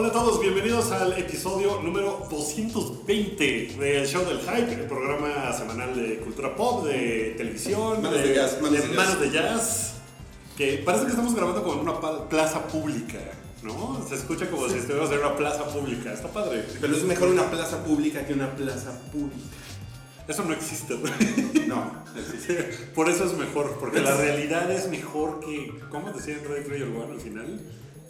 Hola a todos, bienvenidos al episodio número 220 del Show del Hype, el programa semanal de cultura pop, de televisión, Manos de jazz, manos de jazz. manos de jazz, que parece que estamos grabando como en una plaza pública, ¿no? Se escucha como si estuviéramos en una plaza pública, está padre. Pero es mejor una plaza pública que una plaza pública. Eso no existe, ¿no? No, Sí, Por eso es mejor, porque la realidad es mejor que, ¿cómo decía en Ready Player One al final?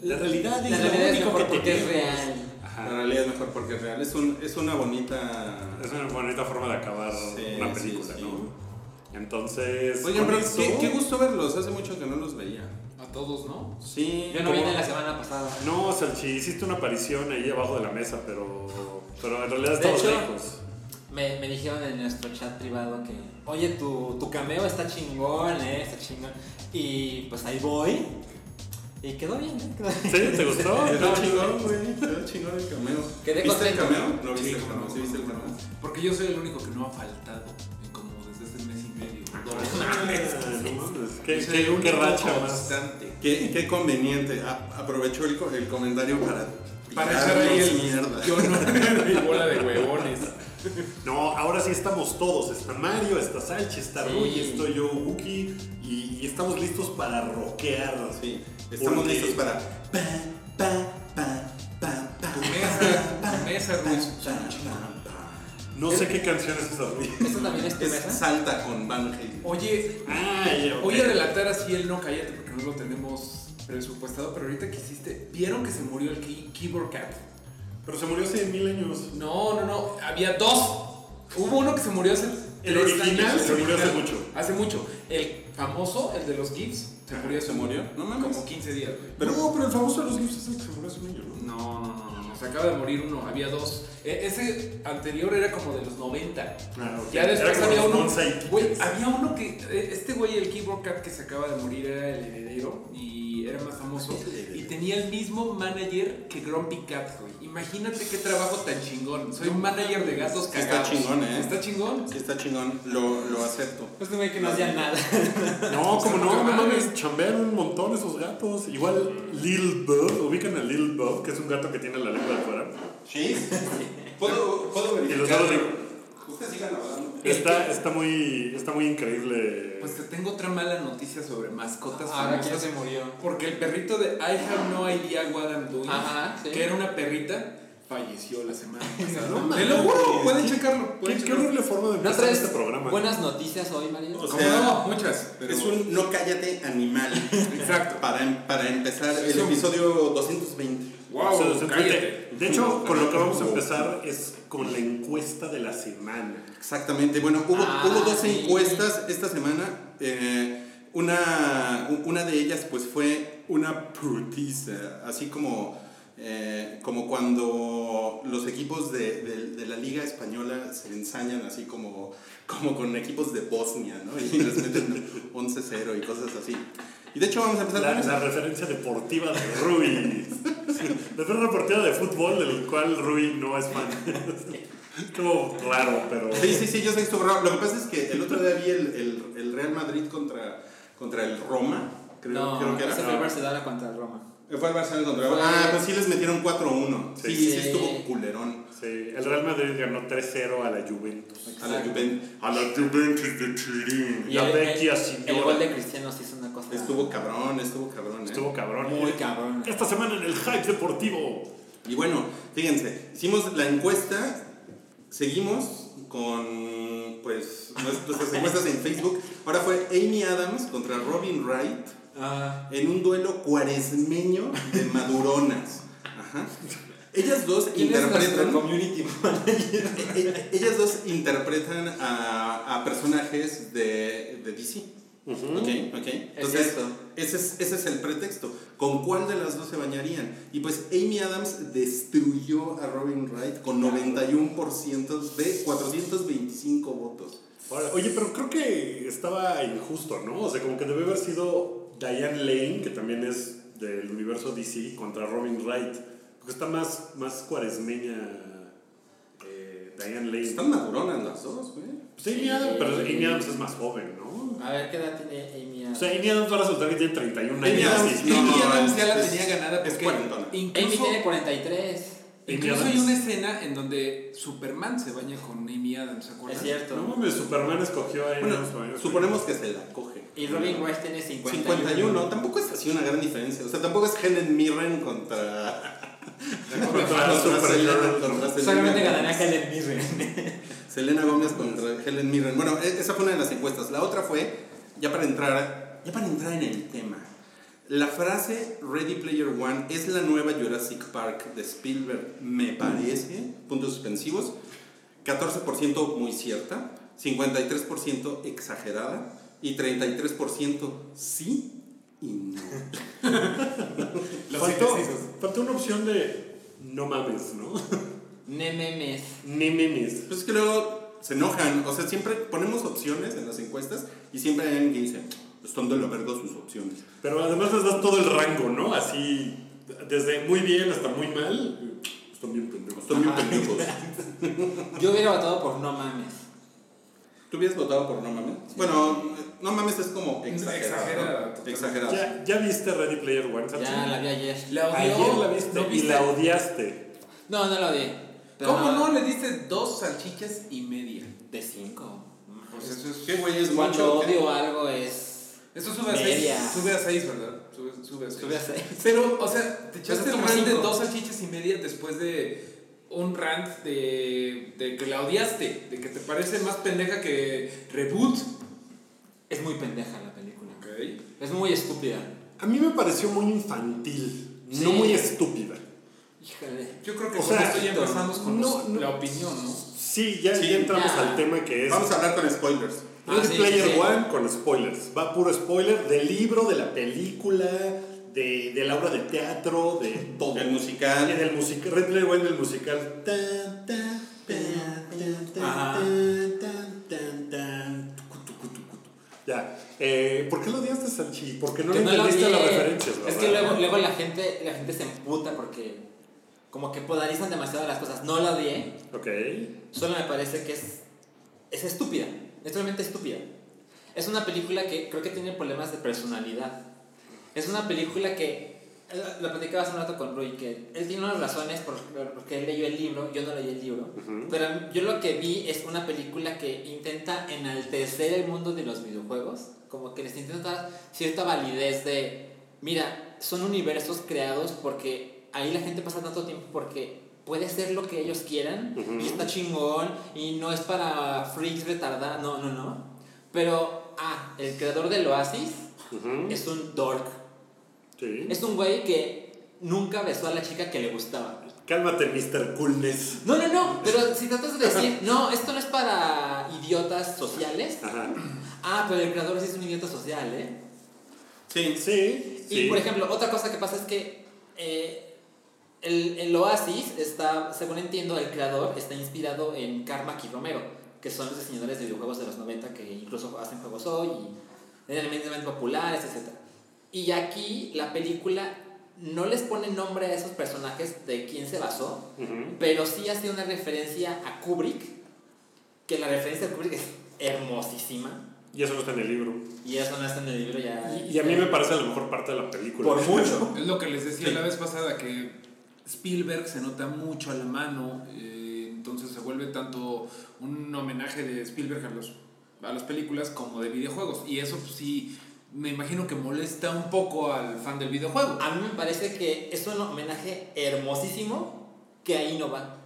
La realidad es La lo realidad es único mejor que porque es real. Ajá. la realidad es mejor porque es real. Es, un, es una bonita. Es una bonita forma de acabar Sí, una sí, película, sí. ¿no? Entonces. Con pero qué, qué gusto verlos. Hace mucho que no los veía. A todos, ¿no? Sí. Yo no ¿Cómo? vine la semana pasada. No, Salchi, hiciste una aparición ahí abajo de la mesa, pero. Pero en realidad De estamos hecho- lejos. Me, me dijeron en nuestro chat privado que, oye, tu, tu cameo está chingón, eh, está chingón. Y pues ahí voy. Y quedó bien, ¿eh? Quedó bien. ¿Sí? ¿Te gustó? Quedó chingón, güey. Quedó chingón el cameo. Quedé ¿Viste el cameo? No Sí, viste el cameo. ¿Sí viste el cameo? Porque yo soy el único que no ha faltado como desde este mes y medio. Ah, ¿Qué, racha más? Qué, qué conveniente. A- aprovechó el, co- el comentario para. Para echar ahí el mierda. Yo no, mi bola de huevones. No, ahora sí estamos todos. Está Mario, está Salchi, está Sí. Rui, estoy yo, Wookie, y, y estamos listos para rockear. Sí. Estamos Porque- listos para. Pa, pa, pa, pa, pa, Tu mesa, pa, tu mesa. No sé qué canción es esa. ¿Esto también es tu Es mesa? Salta con Van Halen. Oye, Ay, ok. voy a relatar así el no cállate porque no lo tenemos presupuestado, pero ahorita que hiciste, ¿vieron que se murió el key- Keyboard Cat? Pero se murió hace mil años. No, no, no, había dos. Hubo uno que se murió hace El original años, se murió hace original. mucho. Hace mucho. El famoso, el de los GIFs, se murió ¿Se murió? No mames. como 15 días, güey. Pero no, pero el famoso de los Gifs es el que se murió hace un año, ¿no? No, no, no, no, se acaba de morir uno, había dos. E- ese anterior era como de los 90. Ah, ok. Ya después Era como había los uno. Bonsai Kids. Güey, había uno que. eh, Este güey, el Keyboard Cat que se acaba de morir, era el heredero y era más famoso. Tenía el mismo manager que Grumpy Cat, güey. Imagínate qué trabajo tan chingón. Soy manager de gatos Sí está cagados. chingón, ¿eh? Está chingón. Sí, está chingón, lo, lo acepto. Pues güey que no hacía nada. No, como no, no mames, chambean un montón esos gatos. Igual Lil Bub, ubican a Lil Bub, que es un gato que tiene la lengua de fuera. ¿Sí? ¿Puedo, puedo Y los verificar? Dados Ustedes sigan hablando. Está, está muy, está muy increíble. Pues te tengo otra mala noticia sobre mascotas Ahora quién se murió. Porque el perrito de I have no idea what I'm doing, Ajá, sí. que era una perrita, falleció la semana pasada. No Te lo juro, pueden checarlo. ¿Qué, qué horrible forma de ¿No empezar este programa. buenas noticias hoy, Mario? O Como sea, no, muchas. Pero... Es un no cállate animal. Exacto. Para, em- para empezar el episodio 220. Wow, Se- se- cállate. De hecho, con lo que vamos a empezar es con la encuesta de la semana. Exactamente. Bueno, hubo, Ah, hubo dos sí. encuestas esta semana. Eh, una, una de ellas pues fue una putiza, así como, eh, como cuando los equipos de, de- de la Liga Española se ensañan así como, como con equipos de Bosnia, ¿no? Y les meten 11-0 y cosas así. Y de hecho vamos a empezar La, con eso. la referencia deportiva de Rui. La referencia deportiva de fútbol, del cual Rui no es fan. Estuvo raro, pero. Sí, sí, sí, yo sé que estuvo raro. Lo que pasa es que el otro día vi el, el, el Real Madrid contra, contra el Roma, creo, no, creo que era. ese fue el Barcelona contra el Roma. Fue el Barcelona contra el Fue- Ah, pues sí les metieron 4-1. Sí, Sí. sí, Sí. estuvo culerón. Sí, el Real Madrid ganó 3-0 a la Juventus. A la Juventus. A la Juventus de Turín. Y La el, vecchia el, el gol de. Cristiano sí es una cosa. Estuvo cabrón, estuvo cabrón. ¿eh? Estuvo cabrón. Muy cabrón. Esta semana en el hype deportivo. Y bueno, fíjense, hicimos la encuesta, seguimos con pues nuestras encuestas en Facebook. Ahora fue Amy Adams contra Robin Wright Ah, en un duelo cuaresmeño de maduronas. Ajá. Ellas dos ¿Quién es nuestro interpretan. community manager? e- e- ellas dos interpretan a, a personajes de, de DC. Ok, ok. Entonces, cierto. ese es, ese es el pretexto. ¿Con cuál de las dos se bañarían? Y pues Amy Adams destruyó a Robin Wright con 91% de 425 votos. Oye, pero creo que estaba injusto, ¿no? O sea, como que debe haber sido Diane Lane, que también es del universo DC, contra Robin Wright. Porque está más, más cuaresmeña eh, Diane Lane. Están maduronas las dos, güey. Pues Amy Adams, pero Amy Adams es más joven, ¿no? A ver, ¿qué edad tiene Amy O Adams? sea, Amy Adams va a resultar que tiene 31 Amy años. Adams, y- no, Amy no, Adams ya la es- tenía ganada es porque cuarentona. Amy incluso, tiene 43. incluso hay una escena en donde Superman se baña con Amy Adams, ¿se acuerdan? Es cierto. No mames, Superman escogió a Amy Bueno, Adams. suponemos que se la coge. Y Robin Wright tiene 51. 51, tampoco es así una gran diferencia. O sea, tampoco es Helen Mirren contra. Solamente ganará Helen Mirren. Selena Gómez contra Helen Mirren. Bueno, e- esa fue una de las encuestas. La otra fue, ya para entrar, ya para entrar en el tema. La frase Ready Player One es la nueva Jurassic Park de Spielberg, me parece, puntos suspensivos, 14% muy cierta, 53% exagerada y 33% sí y no. Faltó, faltó una opción de no mames, ¿no? Nememes. Ni memes. Pues es que luego se enojan, o sea, siempre ponemos opciones en las encuestas y siempre hay alguien que dice, están de la verga sus opciones. Pero además les das todo el rango, ¿no? Así, desde muy bien hasta muy mal. Están bien pendejos. Están bien pendejos. Yo hubiera votado por No Mames. ¿Tú hubieras votado por No Mames? Bueno, No Mames es como exagerado. Exagerado. ¿Ya, ¿Ya viste Ready Player One, Sachi? Ya la vi ayer. La odió. Ayer la viste ¿No y la odiaste. No, no la odié. Pero ¿Cómo no? Le diste dos salchichas y media. De 5. Pues eso es. ¿Qué güey es Cuando odio algo es. Eso sube a Media. 6. Sube a 6, ¿verdad? Sube, sube a 6. Sube a seis. Pero, o sea, te echaste como rant de cinco. dos salchichas y media después de un rant de, de que la odiaste, de que te parece más pendeja que Reboot. Es muy pendeja la película. Ok. Es muy estúpida. A mí me pareció muy infantil, Sí. no muy estúpida. Híjole. Yo creo que O sea, esto ya empezamos con no, los- no. la opinión, ¿no? Sí, ya, Sí, ya entramos ya. al tema que es Vamos a hablar con spoilers. Ready Ah, sí, Player sí, sí. One con spoilers. Va puro spoiler del libro, de la película, de, de la obra de teatro, de todo. El Y musical. del musical, Ready Player One del musical. Tan, Ya. Eh, ¿Por qué lo odiaste, Sanchi? Porque no Que le no entendiste las referencias, Es que luego, luego la, gente, la gente se emputa porque. Como que polarizan demasiado las cosas. No la odié. Ok. Solo me parece que es, es estúpida, es realmente estúpida. Es una película que creo que tiene problemas de personalidad. Es una película que, lo platicaba hace un rato con Rui, que él tiene unas razones por, porque él leyó el libro, yo no leí el libro, Ujú. pero yo lo que vi es una película que intenta enaltecer el mundo de los videojuegos, como que les intenta dar cierta validez de, mira, son universos creados porque ahí la gente pasa tanto tiempo porque puede ser lo que ellos quieran y está chingón y no es para freaks retardados, no, no, no. Pero, ah, el creador del Oasis Ujú. es un dork. Sí. Es un güey que nunca besó a la chica que le gustaba. Cálmate, Mr. Coolness. No, no, no, pero si tratas de decir, no, esto no es para idiotas sociales. Ajá. Ah, pero el creador sí es un idiota social, ¿eh? Sí. Sí. Y sí. por ejemplo, otra cosa que pasa es que eh, el, el Oasis está, según entiendo, el creador está inspirado en Carmack y Romero, que son los diseñadores de videojuegos de los 90 que incluso hacen juegos hoy y eran eminentemente populares, etc. Y aquí la película no les pone nombre a esos personajes de quién se basó, pero sí hace una referencia a Kubrick, que la referencia a Kubrick es hermosísima. Y eso no está en el libro. Y eso no está en el libro ya. Y, y a mí me parece la mejor parte de la película. Por mucho. Es lo que les decía Sí. la vez pasada, que Spielberg se nota mucho a la mano, eh, entonces se vuelve tanto un homenaje de Spielberg a, los, a las películas como de videojuegos. Y eso pues, sí, me imagino que molesta un poco al fan del videojuego. A mí me parece que es un homenaje hermosísimo que ahí no va.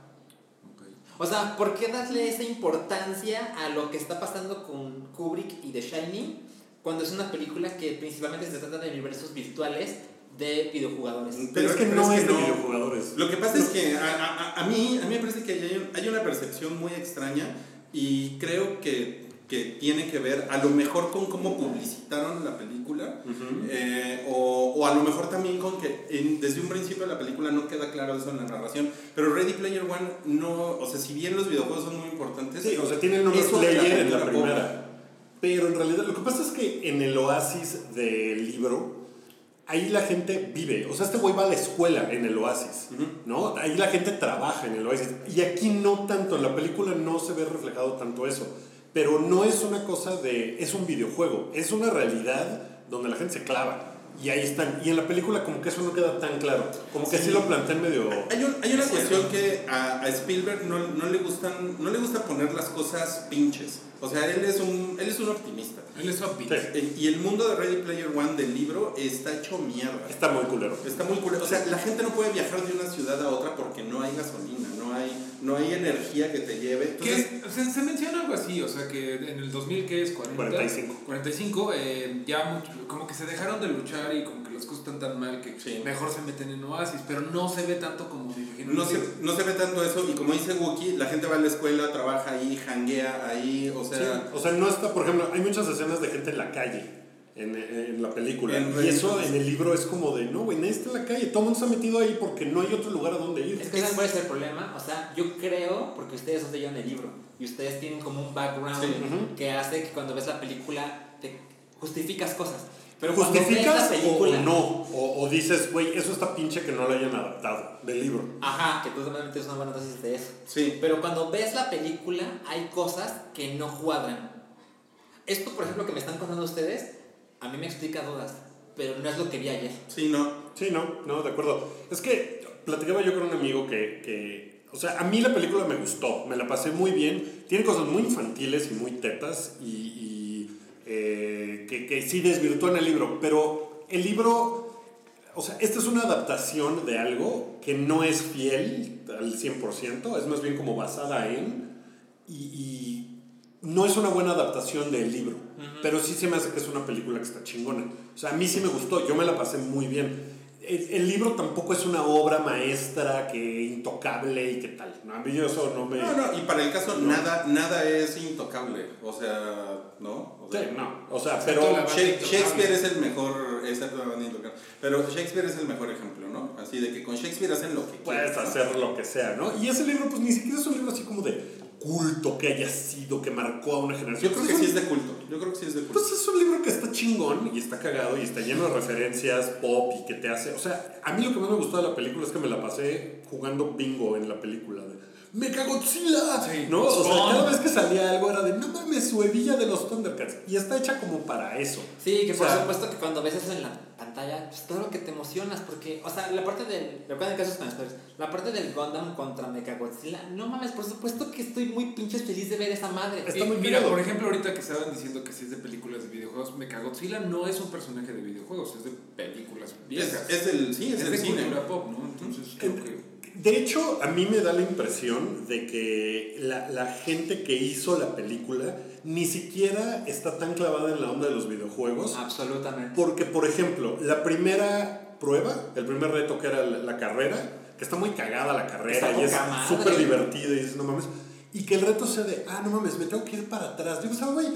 O sea, ¿por qué darle esa importancia a lo que está pasando con Kubrick y The Shining cuando es una película que principalmente se trata de universos virtuales de videojugadores? Pero es que no es de videojugadores. Lo que pasa es que a, a- a mí, a mí me parece que hay, hay una percepción muy extraña y creo que, que tiene que ver a lo mejor con cómo publicitaron la película eh, o, o, a lo mejor también con que en, desde un principio de la película no queda claro eso en la narración. Pero Ready Player One no, o sea, si bien los videojuegos son muy importantes, sí, o sea, tiene el nombre Player en la primera. Pero en realidad lo que pasa es que en el oasis del libro ahí la gente vive. O sea, este güey va a la escuela en el oasis, ¿no? Ahí la gente trabaja en el oasis. Y aquí no tanto, en la película no se ve reflejado tanto eso. Pero no es una cosa de, es un videojuego, es una realidad donde la gente se clava. Y ahí están. Y en la película como que eso no queda tan claro. Como que sí, lo plantean medio... Hay, hay una cuestión que a, a Spielberg no, no, le gustan, no le gusta poner las cosas pinches. O sea, él es un, él es un optimista. Él es optimista. Y el mundo de Ready Player One del libro está hecho mierda. Está muy culero. Está muy culero. O sea, la gente no puede viajar de una ciudad a otra porque no hay gasolina, no hay, no hay energía que te lleve. Entonces, se, se, menciona algo así, o sea, que en el 2000, ¿qué es? 40, 45. 45, eh, ya mucho, como que se dejaron de luchar y como las cosas están tan mal que sí. mejor se meten en oasis, pero no se ve tanto como me imagino. No se, no se ve tanto eso, y como dice Wookie, la gente va a la escuela, trabaja ahí, janguea ahí, o sea... Sí, o sea, no está, por ejemplo, hay muchas escenas de gente en la calle. En, en, la película. En y eso en el libro es como de, no, güey, nadie está en la calle. Todo el mundo está metido ahí porque no hay otro lugar a donde ir. Es que ese puede ser el problema. O sea, yo creo, porque ustedes son leyeron el libro y ustedes tienen como un background Sí, que hace que cuando ves la película te justificas cosas. Pero ¿Justificas o, o no? O, o dices, güey, eso está pinche que no lo hayan adaptado del libro. Ajá, que tú también tienes una buena dosis de eso. Sí. Pero cuando ves la película, hay cosas que no cuadran. Esto, por ejemplo, que me están contando ustedes, a mí me explica dudas, pero no es lo que vi ayer. Sí, no. Sí, no, no, de acuerdo. Es que platicaba yo con un amigo que, que, o sea, a mí la película me gustó, me la pasé muy bien. Tiene cosas muy infantiles y muy tetas y, y eh, que, que sí desvirtúan el libro, pero el libro, o sea, esta es una adaptación de algo que no es fiel al 100%, es más bien como basada en, y, y no es una buena adaptación del libro, pero sí se me hace que es una película que está chingona. O sea, a mí sí me gustó, yo me la pasé muy bien. El, el libro tampoco es una obra maestra que intocable y qué tal. No, a mí eso no me... No, no, y para el caso No. nada, nada es intocable. O sea, ¿no? O Sí, no, o sea, pero... Shakespeare es el mejor, banda intocable. Pero Shakespeare es el mejor ejemplo, ¿no? Así de que con Shakespeare hacen lo que Puedes quieren, ¿no? hacer lo que sea, ¿no? Y ese libro, pues ni siquiera es un libro así como de culto que haya sido, que marcó a una generación. Yo creo que sí es de culto. Yo creo que sí es de culto. Pues es un libro que está chingón y está cagado y está lleno de referencias pop y que te hace. O sea, a mí lo que más me gustó de la película es que me la pasé jugando bingo en la película. ¡Mega Godzilla! Sí. ¿No? O sea, cada vez que salía algo era de, no mames, su hebilla de los Thundercats. Y está hecha como para eso. Sí, que O por sea, supuesto que cuando ves eso en la pantalla, pues claro que te emocionas, porque, o sea, la parte del. Recuerden que eso es con spoilers, La parte del Gundam contra Mechagodzilla, no mames, por supuesto que estoy muy pinches feliz de ver esa madre. Está muy mira, por ejemplo, ahorita que estaban diciendo que si es de películas de videojuegos, Mechagodzilla no es un personaje de videojuegos, es de películas Es, viejas. es del, sí, es, Es del de cine. cultura pop, ¿no? Entonces creo que... De hecho, a mí me da la impresión de que la, la gente que hizo la película ni siquiera está tan clavada en la onda de los videojuegos. Absolutamente. Porque, por ejemplo, la primera prueba, el primer reto que era la, la carrera, que está muy cagada la carrera Está y es súper divertida y dices, no mames, y que el reto sea de, ah, no mames, me tengo que ir para atrás. Digo, ¿sabes, güey?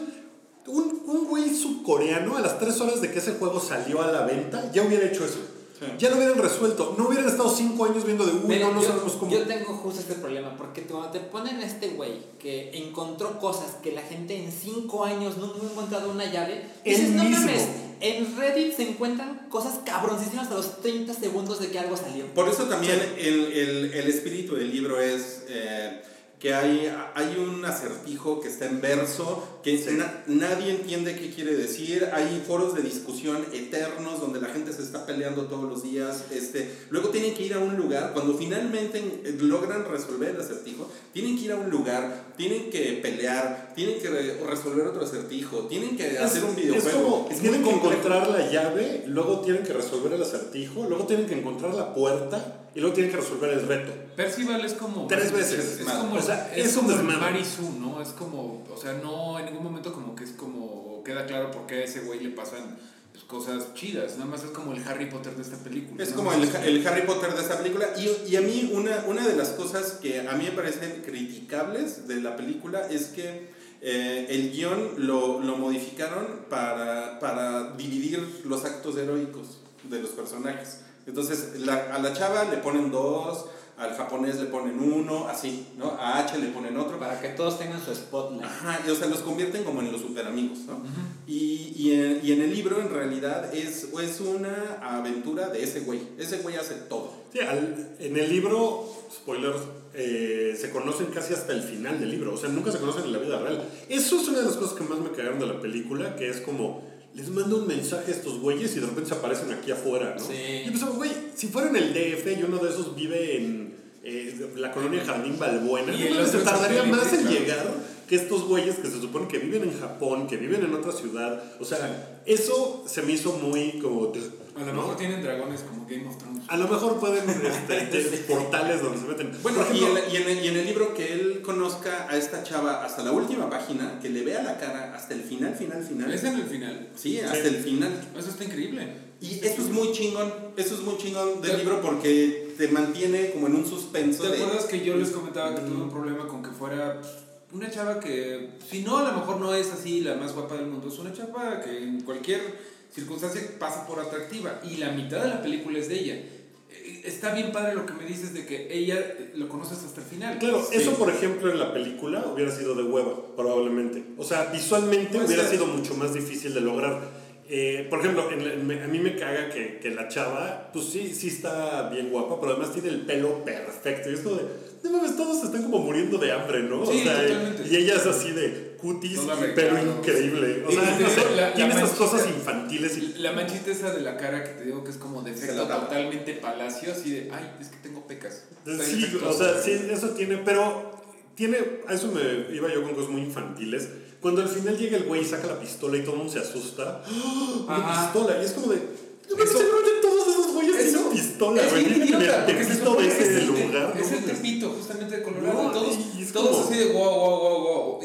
Un, un güey subcoreano a las tres horas de que ese juego salió a la venta ya hubiera hecho eso. Sí. Ya lo hubieran resuelto. No hubieran estado cinco años viendo de, Pero no, no yo, sabemos cómo. yo tengo justo este problema, porque cuando te ponen a este güey que encontró cosas que la gente en 5 años no, no ha encontrado una llave, Él dices, no mismo. mames, en Reddit se encuentran cosas cabroncísimas a los 30 segundos de que algo salió. Por eso también el, el, el espíritu del libro es eh, que hay, hay un acertijo que está en verso, que na- nadie entiende qué quiere decir, hay foros de discusión eternos donde la gente se está peleando todos los días, este, luego tienen que ir a un lugar, cuando finalmente eh, logran resolver el acertijo, tienen que ir a un lugar, tienen que pelear, tienen que re- resolver otro acertijo, tienen que hacer un videojuego. Es como, Es tienen muy que encontrar la llave, luego tienen que resolver el acertijo, luego tienen que encontrar la puerta y luego tienen que resolver el reto. Percival es como... Tres veces. Es como, O sea, es es un como. Marisu, ¿no? Es como... O sea, no en ningún momento como que es como... Queda claro por qué a ese güey le pasan pues, cosas chidas. Nada más es como el Harry Potter de esta película. Es como el, el Harry Potter de esta película. Y, y a mí una, una de las cosas que a mí me parecen criticables de la película es que eh, el guion lo, lo modificaron para, para dividir los actos heroicos de los personajes. Entonces, la- a la chava le ponen dos, al japonés le ponen uno, así, ¿no? A H le ponen otro. Para que todos tengan su spotlight. Ajá, y, o sea, los convierten como en los super amigos, ¿no? y, y, en, y en el libro, en realidad, es, es una aventura de ese güey. Ese güey hace todo. Sí, al- en el libro, spoilers, eh, se conocen casi hasta el final del libro. O sea, nunca se conocen en la vida real. Eso es una de las cosas que más me cagaron de la película, que es como, les mando un mensaje a estos güeyes y de repente se aparecen aquí afuera, ¿no? Sí. Y pensaba, güey, si fuera en el DF y uno de esos vive en eh, la colonia Jardín Balbuena, Y no se tardaría más en llegar que estos güeyes que se supone que viven en Japón, que viven en otra ciudad. O sea, eso se me hizo muy como... A lo ¿no? mejor tienen dragones como Game of Thrones. A lo mejor pueden este, portales donde se meten. Bueno, y, ejemplo, en, y en el, y en el libro que él conozca a esta chava hasta la última página, que le vea la cara hasta el final, final, final. ¿Es en el final? Sí, hasta el final. Eso está increíble. Y eso es muy chingón, eso es muy chingón del libro porque te mantiene como en un suspenso ¿Te de... acuerdas que yo les comentaba que tuve un problema con que fuera una chava que, si no, a lo mejor no es así la más guapa del mundo, es una chava que en cualquier circunstancia pasa por atractiva y la mitad de la película es de ella. Eh, Está bien padre lo que me dices de que ella eh, lo conoces hasta el final. claro, Sí. eso por ejemplo en la película hubiera sido de hueva, probablemente. O sea, visualmente hubiera sido mucho más difícil de lograr. Eh, por ejemplo, en la- me- a mí me caga que, que la chava, pues sí, sí está bien guapa, pero además tiene el pelo perfecto. Y es como de, no mames, todos están como muriendo de hambre, ¿no? Sí, o sea, totalmente. y ella es así de cutis Todo y pelo arreglado. increíble. O sea, no sé, la- tiene la esas manchita- cosas infantiles y La manchita esa de la cara que te digo que es como de efecto totalmente palacio, así de, ay, es que tengo pecas. Está Sí, defectuoso. o sea, sí, eso tiene, pero tiene, a eso me iba yo con cosas muy infantiles. Cuando al final llega el güey y saca la pistola y todo el mundo se asusta, ¡Ah! una pistola, y es como de, Eso- todos esos güeyes Eso- tienen pistola, Es güey, el tepito de ese lugar. Es el tepito, justamente de Colorado. No, todos todos así de wow, wow, wow, wow.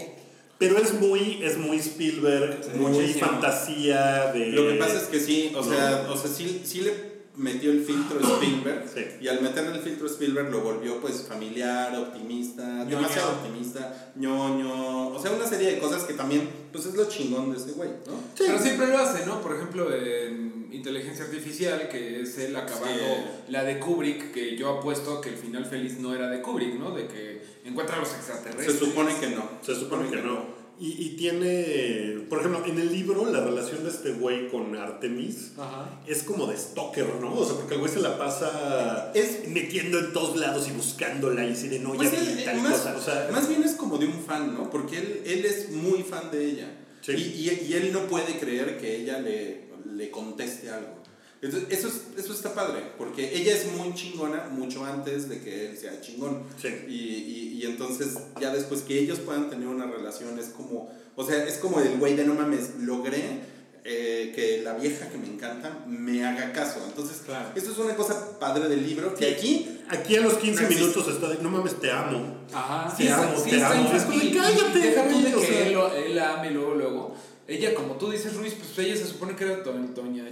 Pero es muy, es muy Spielberg, muy muchísimo. fantasía de... Lo que pasa es que sí, o No. sea, o sea sí, sí le metió el filtro Spielberg Sí. y al meterle el filtro Spielberg lo volvió pues familiar, optimista, Ñoño. demasiado optimista, ñoño, o sea, una serie de cosas que también pues es lo chingón de ese güey, ¿no? Pero siempre lo hace, ¿no? Por ejemplo, en Inteligencia Artificial, que es él acabando Sí. la de Kubrick, que yo apuesto que el final feliz no era de Kubrick, ¿no? De que encuentra a los extraterrestres. Se supone que no. Se supone que no. Y, y tiene, por ejemplo, en el libro la relación de este güey con Artemis Ajá. es como de stalker, ¿no? O sea, porque el güey se la pasa Es- metiendo en todos lados y buscándola y así de no, ya Pues vi tal más, cosa. O sea, más bien es como de un fan, ¿no? Porque él, él es muy fan de ella. Sí. Y, y- y él no puede creer que ella le, le conteste algo. Entonces, eso, es- eso está padre, porque ella es muy chingona mucho antes de que él sea chingón. Sí. Y, y, y entonces, ya después que ellos puedan tener una relación, es como, o sea, es como el güey de no mames, logré eh, que la vieja que me encanta me haga caso. Entonces, Claro. esto es una cosa padre del libro, que aquí aquí a los 15 No existe. minutos está de, no mames, te amo. Ajá. Te amo, te amo. Es como cállate, y deja tú güey, de o que sea. él, lo- él la ame luego, luego. Ella, como tú dices, Ruiz, pues ella se supone que era do- doña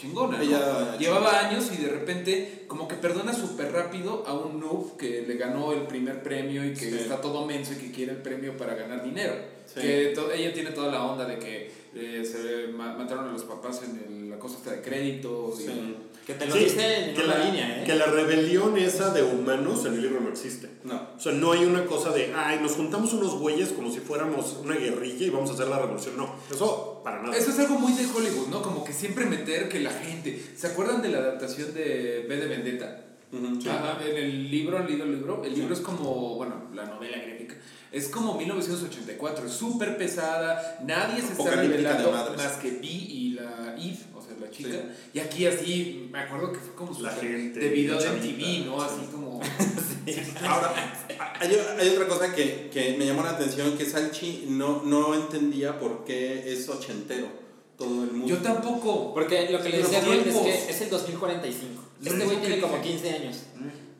chingona, ¿no? Ella- Llevaba años y de repente como que perdona súper rápido a un noob que le ganó el primer premio y que Sí. está todo menso y que quiere el premio para ganar dinero. Sí. Que ella tiene toda la onda de que eh, se ma- mataron a los papás en el- la cosa de crédito. y- Sí. Que te lo Sí, dice en que una la, línea, ¿eh? que la rebelión esa de humanos en el libro no existe. no. O sea, no hay una cosa de, ay, nos juntamos unos güeyes como si fuéramos una guerrilla y vamos a hacer la revolución. No, eso para nada. Eso es algo muy de Hollywood, ¿no? Como que siempre meter que la gente... ¿Se acuerdan de la adaptación de B de Vendetta? Ujú. Ah, en el libro, ¿han leído el libro? El libro es como, bueno, la novela gráfica. Es como 1984, es súper pesada, nadie se está revelando más que Vi y la Eve, o sea, la chica. Sí. Y aquí así, me acuerdo que fue como La gente, de video de la MTV, ¿no? sí. Así como... Ahora, hay, hay otra cosa que, que me llamó la atención, que Salchi no, no entendía por qué es ochentero todo el mundo. Yo tampoco. Porque lo que le decía Rui es que es el 2045. Este güey tiene como dije. 15 años.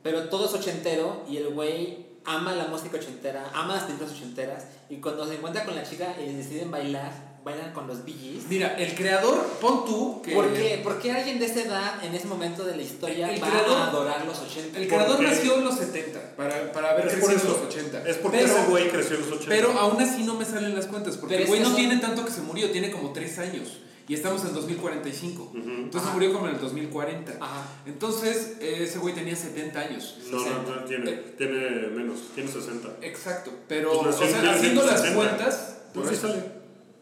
Pero todo es ochentero y el güey ama la música ochentera, ama las películas ochenteras. Y cuando se encuentra con la chica y deciden bailar, bailan con los Gees. Mira, el creador, pon tú que. ¿Por qué? ¿Por qué alguien de esa edad, en ese momento de la historia, El va creador- a adorar los 80? El creador Porque- nació en los 70, para, para haber Es por crecido en eso. los 80. Es porque pero, ese güey creció en los 80. pero aún así no me salen las cuentas, porque Pero el güey no son- tiene tanto que se murió, tiene como 3 años. Y estamos en 2045. Ujú. Entonces Ajá. murió como en el 2040. Ajá. Entonces, eh, ese güey tenía 70 años. No, no, 60. no, tiene, tiene menos, tiene 60. Exacto. Pero, Pues o sea, haciendo las 1960. cuentas. Pues por eso- sale.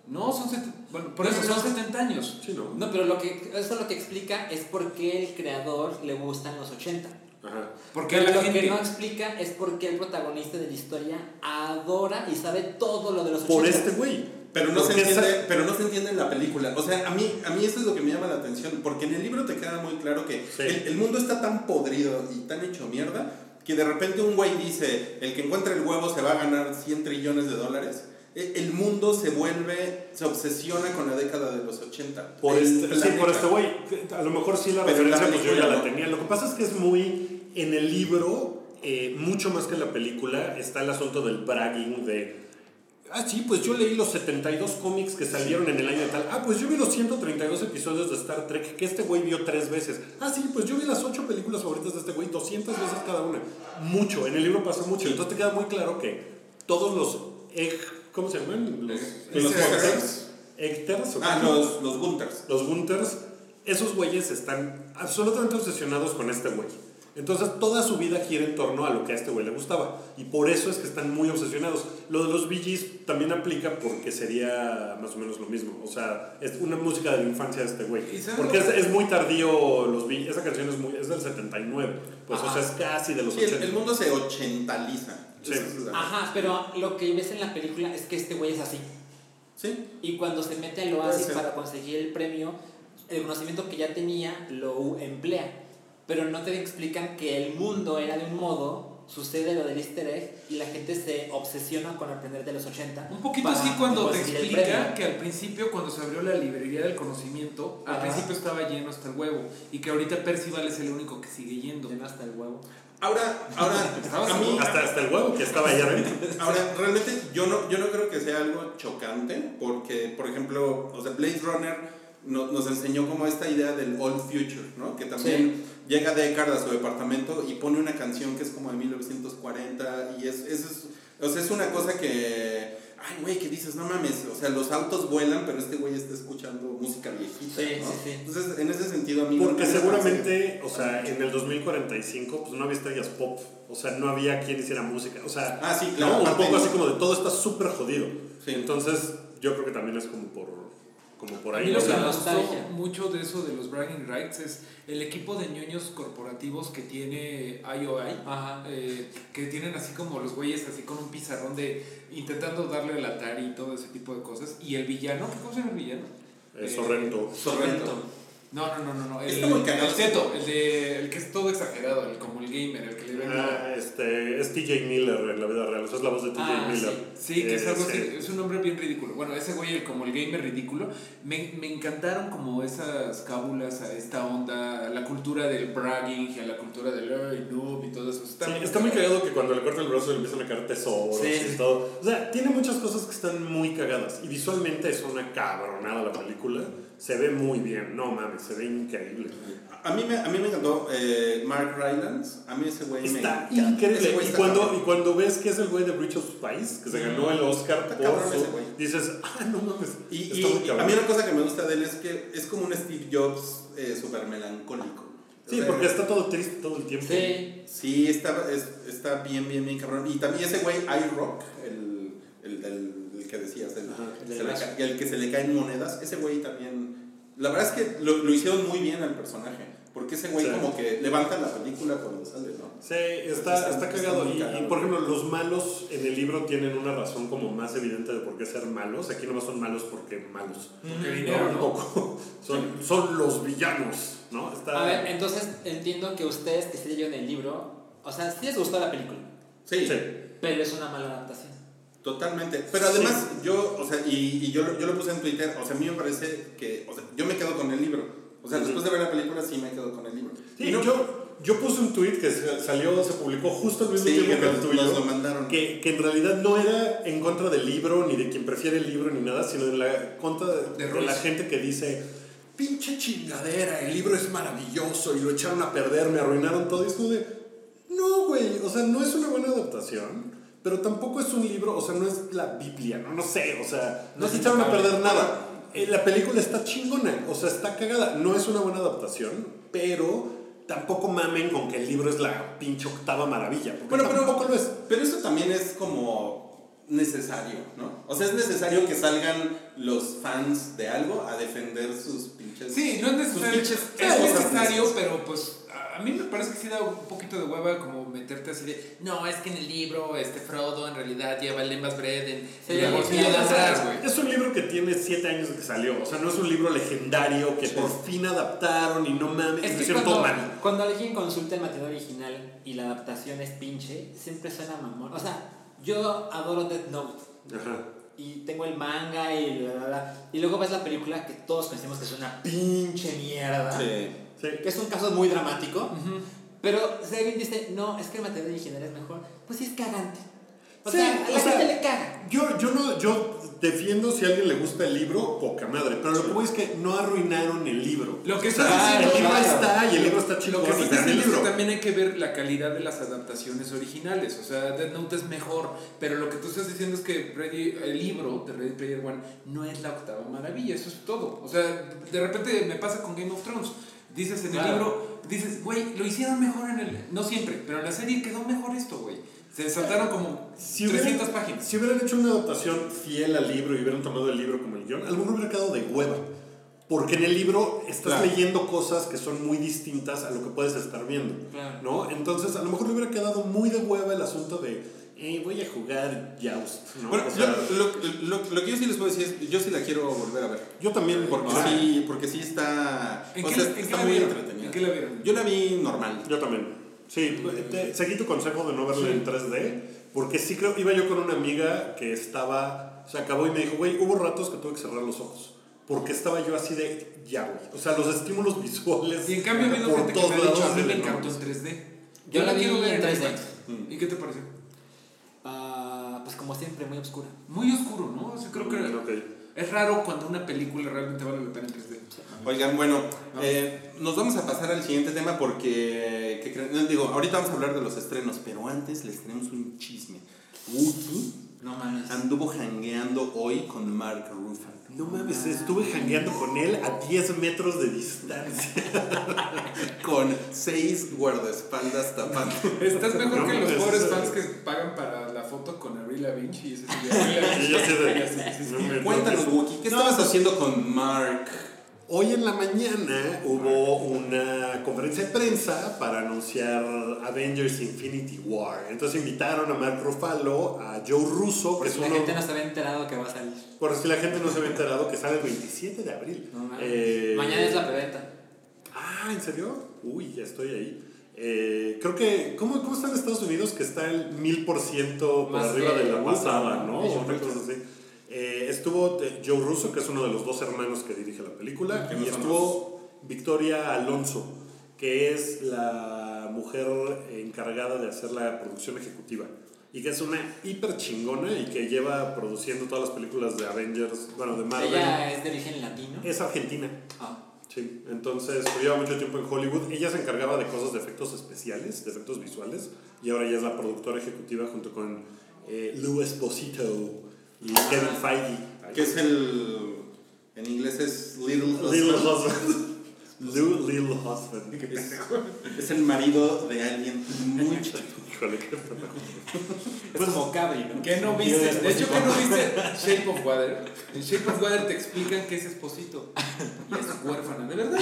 No, son 70. Bueno, por No, eso no, son no. 70 años. Sí, ¿no? No, pero lo que, eso lo que explica es por qué el creador le gustan los 80. Ajá. Porque Pero lo gente. que no explica es por qué el protagonista de la historia adora y sabe todo lo de los 80. Por este güey. Pero no, se entiende, esa- pero no se entiende en la película. O sea, a mí, a mí eso es lo que me llama la atención. Porque en el libro te queda muy claro que Sí. el, el mundo está tan podrido y tan hecho mierda que de repente un güey dice: el que encuentre el huevo se va a ganar 100 trillones de dólares. E- El mundo se vuelve, se obsesiona con la década de los 80. Por este, sí, por este güey. A lo mejor sí la Pero la referencia pues yo ya película la no. tenía. Lo que pasa es que es muy. En el libro, eh, mucho más que en la película, está el asunto del bragging de. Ah, sí, pues yo leí los 72 cómics que salieron en el año de tal. Ah, pues yo vi los 132 episodios de Star Trek que este güey vio tres veces. Ah, sí, pues yo vi las 8 películas favoritas de este güey 200 veces cada una. Mucho, en el libro pasa mucho. Entonces te queda muy claro que todos los. egg- ¿Cómo se llaman? Los. Gunters. ¿o Ah, los, los Gunters. Los Gunters, esos güeyes están absolutamente obsesionados con este güey. Entonces toda su vida gira en torno a lo que a este güey le gustaba. Y por eso es que están muy obsesionados. Lo de los Gees también aplica porque sería más o menos lo mismo. O sea, es una música de la infancia de este güey. ¿Y sabes Porque es, es muy tardío los Bee Esa canción es, muy, es del 79. Pues o Ajá. sea, es casi de los Sí, el, 80. el mundo se ochentaliza. Sí. Ajá, pero lo que ves en la película es que este güey es así. Sí. Y cuando se mete al Oasis para conseguir el premio, el conocimiento que ya tenía lo emplea. Pero no te explican que el mundo era de un modo, sucede lo del easter egg y la gente se obsesiona con aprender de los 80. Un poquito así cuando te explica que al principio cuando se abrió la librería del conocimiento, al Ajá. principio estaba lleno hasta el huevo y que ahorita Percival es el único que sigue yendo. Lleno hasta el huevo. Ahora, ahora, a mí, Hasta, hasta el huevo que estaba allá adentro. Ahora, realmente yo no, yo no creo que sea algo chocante, porque, por ejemplo, o sea, Blade Runner no- nos enseñó como esta idea del old future, ¿no? Que también llega Deckard a su departamento y pone una canción que es como de 1940 y es, es, es- o sea, es una cosa que, ay, güey, que dices, no mames, o sea, los autos vuelan, pero este güey está escuchando música viejita, Sí, ¿no? sí, sí. Entonces, en ese sentido, a mí... no Porque seguramente, o sea, en el 2045, pues no había estrellas pop. O sea, no había quien hiciera música. O sea, Ah, sí, claro, ¿no? un poco así como de todo está súper jodido. Sí. Entonces, yo creo que también es como por, como por A ahí. mí lo que me gustó mucho de eso de los bragging rights es el equipo de ñoños corporativos que tiene IOI. Ajá. eh, que tienen así como los güeyes así con un pizarrón de intentando darle el Atari y todo ese tipo de cosas y el villano ¿qué cosa es el villano? eh, Eh, Sorrento. Sorrento. no no no no no el, el de el que es todo exagerado el como el gamer el que Ah, este, es TJ Miller en la vida real. Esa es la voz de TJ Ah, Miller. Sí, que es Eh, algo sí. así, es un nombre bien ridículo. Bueno, ese güey, el- como el gamer ridículo, me, me encantaron como esas cábulas a esta onda, a la cultura del bragging y a la cultura del ay, noob y todo eso. Está, Sí, está muy cagado que cuando le corta el brazo le empiezan a caer tesoros Sí. y todo. O sea, tiene muchas cosas que están muy cagadas. Y visualmente es una cabronada la película. Se ve muy bien. No mames, se ve increíble. A mí me, a mí me encantó eh, Mark Rylance. A mí ese güey me Está encanta. increíble. Ese güey Y está cuando, cabrón. y cuando ves que es el güey de Bridge of Spice, que se ganó el Oscar Está por su- ese güey. dices, ah, no mames. Y, y cabrón. a mí una cosa que me gusta de él es que es como un Steve Jobs eh, súper melancólico. O Sí, sea, porque está todo triste todo el tiempo. Sí. Sí, está, es- está bien, bien, bien cabrón. Y también ese güey, iRock, el, el, del- el que decías, el, el el que se le caen monedas, ese güey también. La verdad es que lo, lo hicieron muy bien al personaje. Porque ese güey Sí. como que levanta la película cuando sale, ¿no? Sí, está, Está- está está cagado. muy Y, por ejemplo, los malos en el libro tienen una razón como más evidente de por qué ser malos. Aquí nomás son malos porque malos. Porque No, dinero, un ¿no? poco. Son, son los villanos, ¿no? Está, A ver, entonces entiendo que ustedes que sí leyeron el libro, o sea, sí les gustó la película, Sí, Sí. pero es una mala adaptación. Totalmente. Pero además, yo, o sea, y, y yo, lo- yo lo puse en Twitter, o sea, a mí me parece que, o sea, yo me quedo con el libro. O sea, Ujú. después de ver la película, sí me quedo con el libro. Sí, Y no- yo, yo puse un tweet que salió, se publicó justo al mismo Sí, tiempo que el tuyo. nos lo mandaron. Que, que en realidad no era en contra del libro, ni de quien prefiere el libro, ni nada, sino en la contra de, De la gente que dice, pinche chingadera, el libro es maravilloso y lo echaron a perder, me arruinaron todo. Y es como de, no, güey, o sea, no es una buena adaptación, pero tampoco es un libro, o sea, no es la Biblia, no, no sé, o sea, no No se echaron a perder nada. Eh, La película está chingona, o sea, está cagada. No es una buena adaptación, pero tampoco mamen con que el libro es la pinche octava maravilla. Bueno, pero- tampoco lo es. Pero eso también es como necesario, ¿no? O sea, es necesario que salgan los fans de algo a defender sus pinches. Sí, no es sus necesario. pinches Es necesario, pero pues a mí me parece que sí da un poquito de hueva como meterte así de, no, es que en el libro este Frodo en realidad lleva el Lembas Sí, y luego sí, atrás, sí. güey. Es un libro que tiene siete años de que salió. O sea, no es un libro legendario que por fin adaptaron y no mames, Es que hicieron todo cuando, mal. cuando alguien consulta el material original y la adaptación es pinche, siempre suena mamón. O sea, yo adoro Death Note Ajá. y tengo el manga y bla, bla, bla. Y luego ves la película que todos conocemos que es una pinche mierda. Sí. Sí. Que es un caso muy dramático. Pero si alguien dice, no, es que el material original es mejor, pues sí es cagante. O Sí, sea, a o la sea, gente le caga. Yo, yo no, yo defiendo si a alguien le gusta el libro, poca madre. Pero lo que voy es que no arruinaron el libro. Lo que O sea, estás diciendo- el libro claro. está y el libro está chido. Lo que el diciendo es que libro. también hay que ver la calidad de las adaptaciones originales. O sea, Death Note es mejor, pero lo que tú estás diciendo es que Ready- el libro de Ready Player One no es la octava maravilla, eso es todo. O sea, de repente me pasa con Game of Thrones. Dices en el Claro. libro, dices, güey, lo hicieron mejor en el. No siempre, pero en la serie quedó mejor esto, güey. Se saltaron como Si 300 hubieran, páginas. si hubieran hecho una adaptación fiel al libro y hubieran tomado el libro como el guion, a lo mejor hubiera quedado de hueva. Porque en el libro estás Claro. leyendo cosas que son muy distintas a lo que puedes estar viendo. Claro. ¿no? Entonces, a lo mejor le hubiera quedado muy de hueva el asunto de, eh, voy a jugar Joust. ¿no? Bueno, O sea, yo- lo, lo- lo que yo sí les puedo decir es, yo sí la quiero volver a ver. yo también, Porque Ah, sí, porque sí está, ¿En o qué, sea, en qué está la muy vieron? entretenida. ¿En qué la vieron? Yo la vi normal. Yo también. Sí, te- seguí tu consejo de no verla en 3D, porque sí creo, iba yo con una amiga que estaba, se acabó y me dijo, güey, hubo ratos que tuve que cerrar los ojos, porque estaba yo así de, ya, güey. O sea, los estímulos visuales Y en cambio, por gente que todos me ha dicho, lados a mí me encantó en 3D. Yo la vi quiero ver en 3D. IMAX. ¿Y qué te pareció? Pues como siempre, muy oscura. Muy oscuro, ¿no? O sea, creo que Mm, es raro cuando una película realmente vale la pena en 3D. Oigan, bueno, eh, nos vamos a pasar al siguiente tema porque, ¿qué creen? No, digo, ahorita vamos a hablar de los estrenos, pero antes les tenemos un chisme. Wookie No mames. anduvo jangueando hoy con Mark Ruffalo. No mames, estuve jangueando con él a 10 metros de distancia. Con seis guardaespaldas tapando. Estás mejor No, que los es- pobres es- fans que pagan para la foto con Ese sí Cuéntanos, Wookie, ¿qué No, estabas haciendo con Mark? Hoy en la mañana hubo una conferencia de prensa para anunciar Avengers Infinity War. Entonces invitaron a Mark Ruffalo, a Joe Russo, Por que si es la uno... gente no se había enterado que va a salir. Por si la gente no se había enterado, que sale el 27 de abril. No. Eh, Mañana es la preventa. Ah, ¿en serio? Uy, ya estoy ahí. Eh, creo que, ¿cómo, ¿cómo está en Estados Unidos? Que está el mil por ciento por arriba de de la pasada, ¿no? O Joe una Russo. cosa así. Eh, estuvo eh, Joe Russo, que es uno de los dos hermanos que dirige la película, y estuvo Victoria Alonso, que es la mujer encargada de hacer la producción ejecutiva. Y que es una hiper chingona y que lleva produciendo todas las películas de Avengers, bueno, de Marvel. Ella es de origen latino. Es argentina. Ah. Sí, entonces pues, lleva mucho tiempo en Hollywood. Ella se encargaba de cosas de efectos especiales, de efectos visuales, y ahora ella es la productora ejecutiva junto con eh, Lou Esposito y Kevin Feige. Que es el. En inglés es Little Little Husband. Husband. Lou Little Husband. Es, es el marido de alguien muy chido. Híjole, qué pendejo. Es como Cabri, ¿no? ¿Qué no viste? De hecho. ¿qué no viste? Shape of Water. En Shape of Water te explican que es esposito. Y es huérfana, ¿de verdad?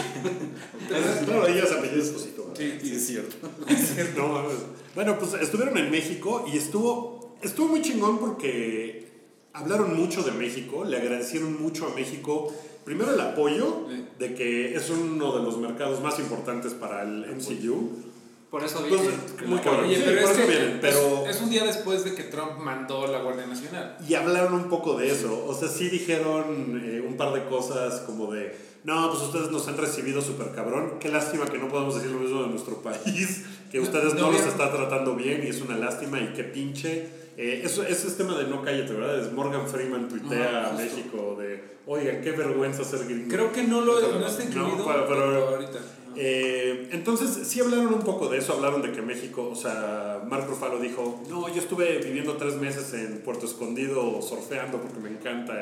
Claro, ella se apellida Esposito. Sí, sí, es cierto. No mames. Bueno, pues estuvieron en México y estuvo, estuvo muy chingón porque hablaron mucho de México, le agradecieron mucho a México. Primero el apoyo de que es uno de los mercados más importantes para el MCU. Por eso viene. muy cabrón. Oye, Sí, pero es que vienen, pero... es, es un día después de que Trump mandó la Guardia Nacional. Y hablaron un poco de eso. O sea, sí dijeron eh, un par de cosas como de, no, pues ustedes nos han recibido súper cabrón. Qué lástima que no podamos decir lo mismo de nuestro país. Que ustedes no, no los está tratando bien y es una lástima y qué pinche. Eh, eso, ese es tema de no cállate, ¿verdad? Es Morgan Freeman tuitea Ajá, a. México de, oigan, qué vergüenza ser gringo. Creo que no lo No, no está incluido pero- pero- ahorita. Eh, entonces, sí hablaron un poco de eso, hablaron de que México, o sea, Mark Ruffalo dijo, no, yo estuve viviendo tres meses en Puerto Escondido surfeando porque me encanta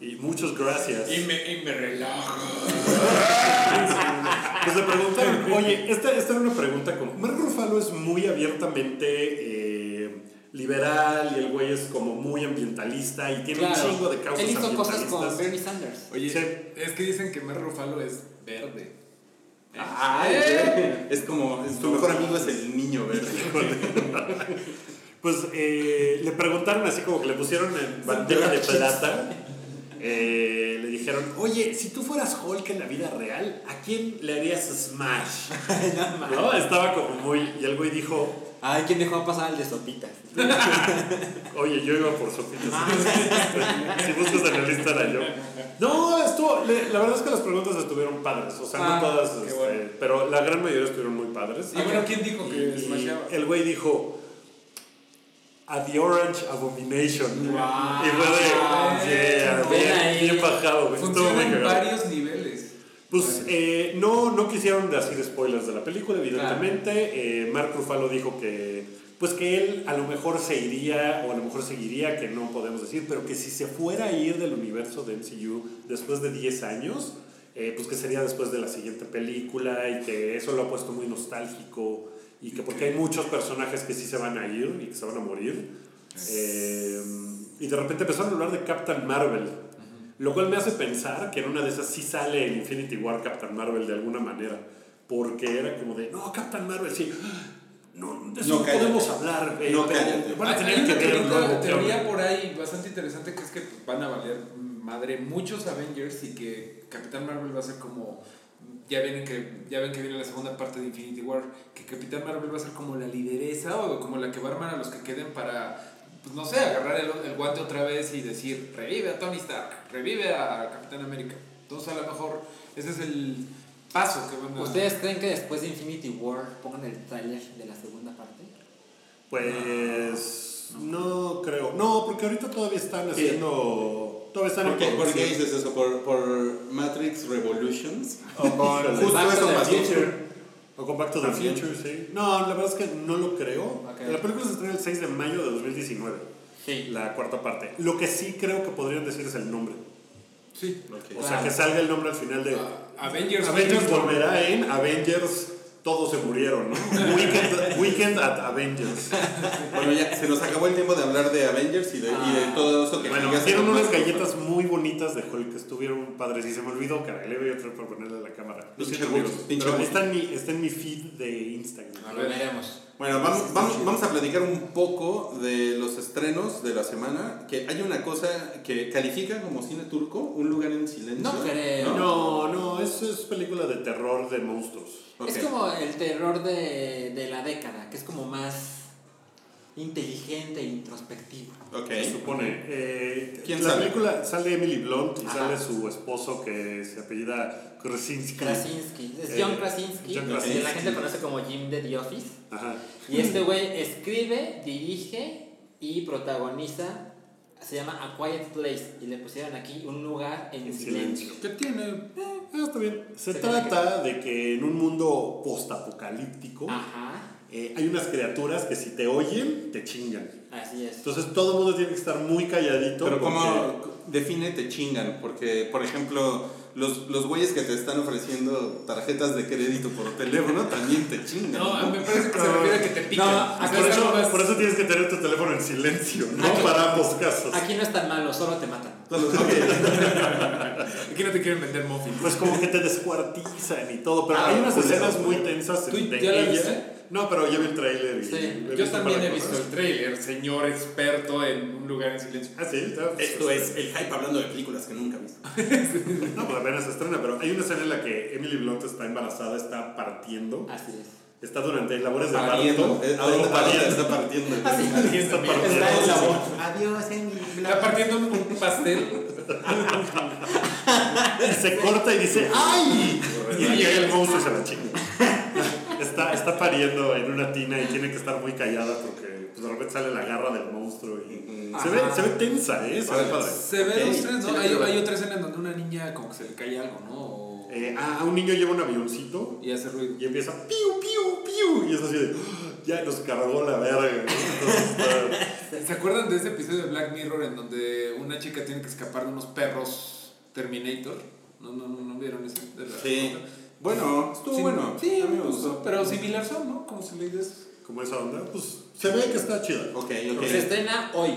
y, y muchas gracias. me, y me relajo. Pues le preguntaron, oye, esta, esta era una pregunta como, Mark Ruffalo es muy abiertamente eh, liberal y el güey es como muy ambientalista y tiene Claro. un chingo de causas Él hizo cosas con. Bernie Sanders. Oye, Sí. es que dicen que Mer Rufalo es verde. Ay, güey. es como, su mejor amigo es el niño verde. Pues eh, le preguntaron así como que le pusieron en bandeja de plata. eh, le dijeron, oye, si tú fueras Hulk en la vida real, ¿a quién le harías Smash? ¿No? Estaba como muy... Y el güey dijo, Ay, ¿quién dejó pasar al de sopitas? oye, yo iba por sopitas. si buscas en la lista era yo. No, estuvo... la verdad es que las preguntas estuvieron padres. O sea, Ah, no todas... qué este, bueno. Pero la gran mayoría estuvieron muy padres. Y bueno, ¿quién dijo que Y smashaba? el güey dijo a The Orange Abomination. Wow. Y fue de yeah, Ven bien, bajado. Estuvo muy varios niveles. Pues eh, no, no quisieron decir spoilers de la película, evidentemente. Eh, Mark Ruffalo dijo que pues que él a lo mejor se iría o a lo mejor seguiría, que no podemos decir, pero que si se fuera a ir del universo de MCU después de 10 años, eh, pues que sería después de la siguiente película y que eso lo ha puesto muy nostálgico y que porque hay muchos personajes que sí se van a ir y que se van a morir. Y de repente empezaron a hablar de Captain Marvel. Lo cual me hace pensar que en una de esas sí sale en Infinity War Captain Marvel de alguna manera. Porque era como de, no, Captain Marvel, sí. No, de eso No, podemos hablar. eh, No, pero. Van a Hay- tener hay que ver teoría- por ahí bastante interesante que es que van a valer madre muchos Avengers y que Capitán Marvel va a ser como ya vienen que ya ven que viene la segunda parte de Infinity War que Capitán Marvel va a ser como la lideresa o como la que va a armar a los que queden para pues no sé agarrar el, el guante otra vez y decir revive a Tony Stark revive a Capitán América entonces a lo mejor ese es el paso que van a ¿Ustedes creen que después de Infinity War pongan el tráiler de la segunda parte? Pues no creo. No, porque ahorita todavía están haciendo. Todavía están ¿Por qué, en por qué dices eso? ¿Por, por Matrix Revolutions? O con Justo eso. O con Back to the También. Future, sí. No, la verdad es que no lo creo. La película se estrena el 6 de mayo de 2019. Sí. La cuarta parte. Lo que sí creo que podrían decir es el nombre. sí O sea, que salga el nombre al final de. Ah, Avengers Avengers volverá en Avengers. Todos se murieron, ¿no? Weekend, weekend at Avengers. Bueno, ya se nos acabó el tiempo de hablar de Avengers y de, y de todo eso que Bueno, hicieron unas galletas muy bonitas de Hulk que estuvieron padres y se me olvidó, caray, le voy a traer para ponerle a la cámara. Lo Pinche siento, amigos, pero está en, mi, está en mi feed de Instagram. A Lo ver. veremos. Bueno, vamos, vamos, vamos a platicar un poco de los estrenos de la semana. Que hay una cosa que califica como cine turco, Un lugar en silencio. No creo. No, no, eso es película de terror de monstruos. Es como el terror de, de la década, que es como más inteligente e introspectivo. Ok. Se supone. Eh, ¿Quién la sale? película sale Emily Blunt y Ajá. sale su esposo que se apellida Krasinski. Krasinski. Es Eh, John Krasinski, John que Krasinski. la gente conoce como Jim de The Office. Ajá. Y este güey escribe, dirige y protagoniza. Se llama A Quiet Place. Y le pusieron aquí un lugar en, En silencio. silencio. ¿Qué tiene? Ah, está bien. Se Se trata de que en un mundo postapocalíptico Ajá, eh, hay unas criaturas que si te oyen, te chingan. así es. Entonces todo el mundo tiene que estar muy calladito. Pero porque- ¿cómo define te chingan? Porque, por ejemplo, los, los güeyes que te están ofreciendo tarjetas de crédito por teléfono también te chingan. No, me parece que se refiere a que te pican. No, sea, Por es eso, por eso tienes que tener tu teléfono en silencio, no Aquí- para ambos casos. Aquí no es tan malo, solo te matan. Aquí no te quieren vender muffins. Pues como que te descuartizan y todo, pero Ah, hay unas escenas muy tensas ¿Tú de ya la ella. No, pero ya vi el trailer y Sí, Yo también he visto el trailer, señor experto en un lugar en silencio. Ah, sí, está- Esto es el hype hablando de películas que nunca he visto. No, pues apenas se estrena, pero hay una escena en la que Emily Blunt está embarazada, está partiendo. Así es. está durante labores de parto. Eh, ¿A o dónde pariendo. está partiendo? Está partiendo. Está en la voz. Adiós, Emily. Está partiendo un pastel. se corta y dice ¡Ay! Y llega el monstruo y se la chinga. Está, está pariendo en una tina y tiene que estar muy callada porque pues, de repente sale la garra del monstruo y se ve, se ve tensa, ¿eh? Se ve padre. Se ve tres, ¿no? hay, otra escena en donde una niña como que se le cae algo, ¿no? O- Eh, ah, un niño lleva un avioncito y hace ruido. y empieza piu, piu, piu. Y es así de "Ah, ya nos cargó la verga. ¿Se acuerdan de ese episodio de Black Mirror en donde una chica tiene que escapar de unos perros Terminator? ¿No, no, no, no vieron ese? De la- Sí. Bueno, estuvo Sí, bueno. Sí, a mí me gustó. Pero similar son, ¿no? Como si le dices. como esa onda, pues se ve que está chida. Ok, ok. Se estrena hoy.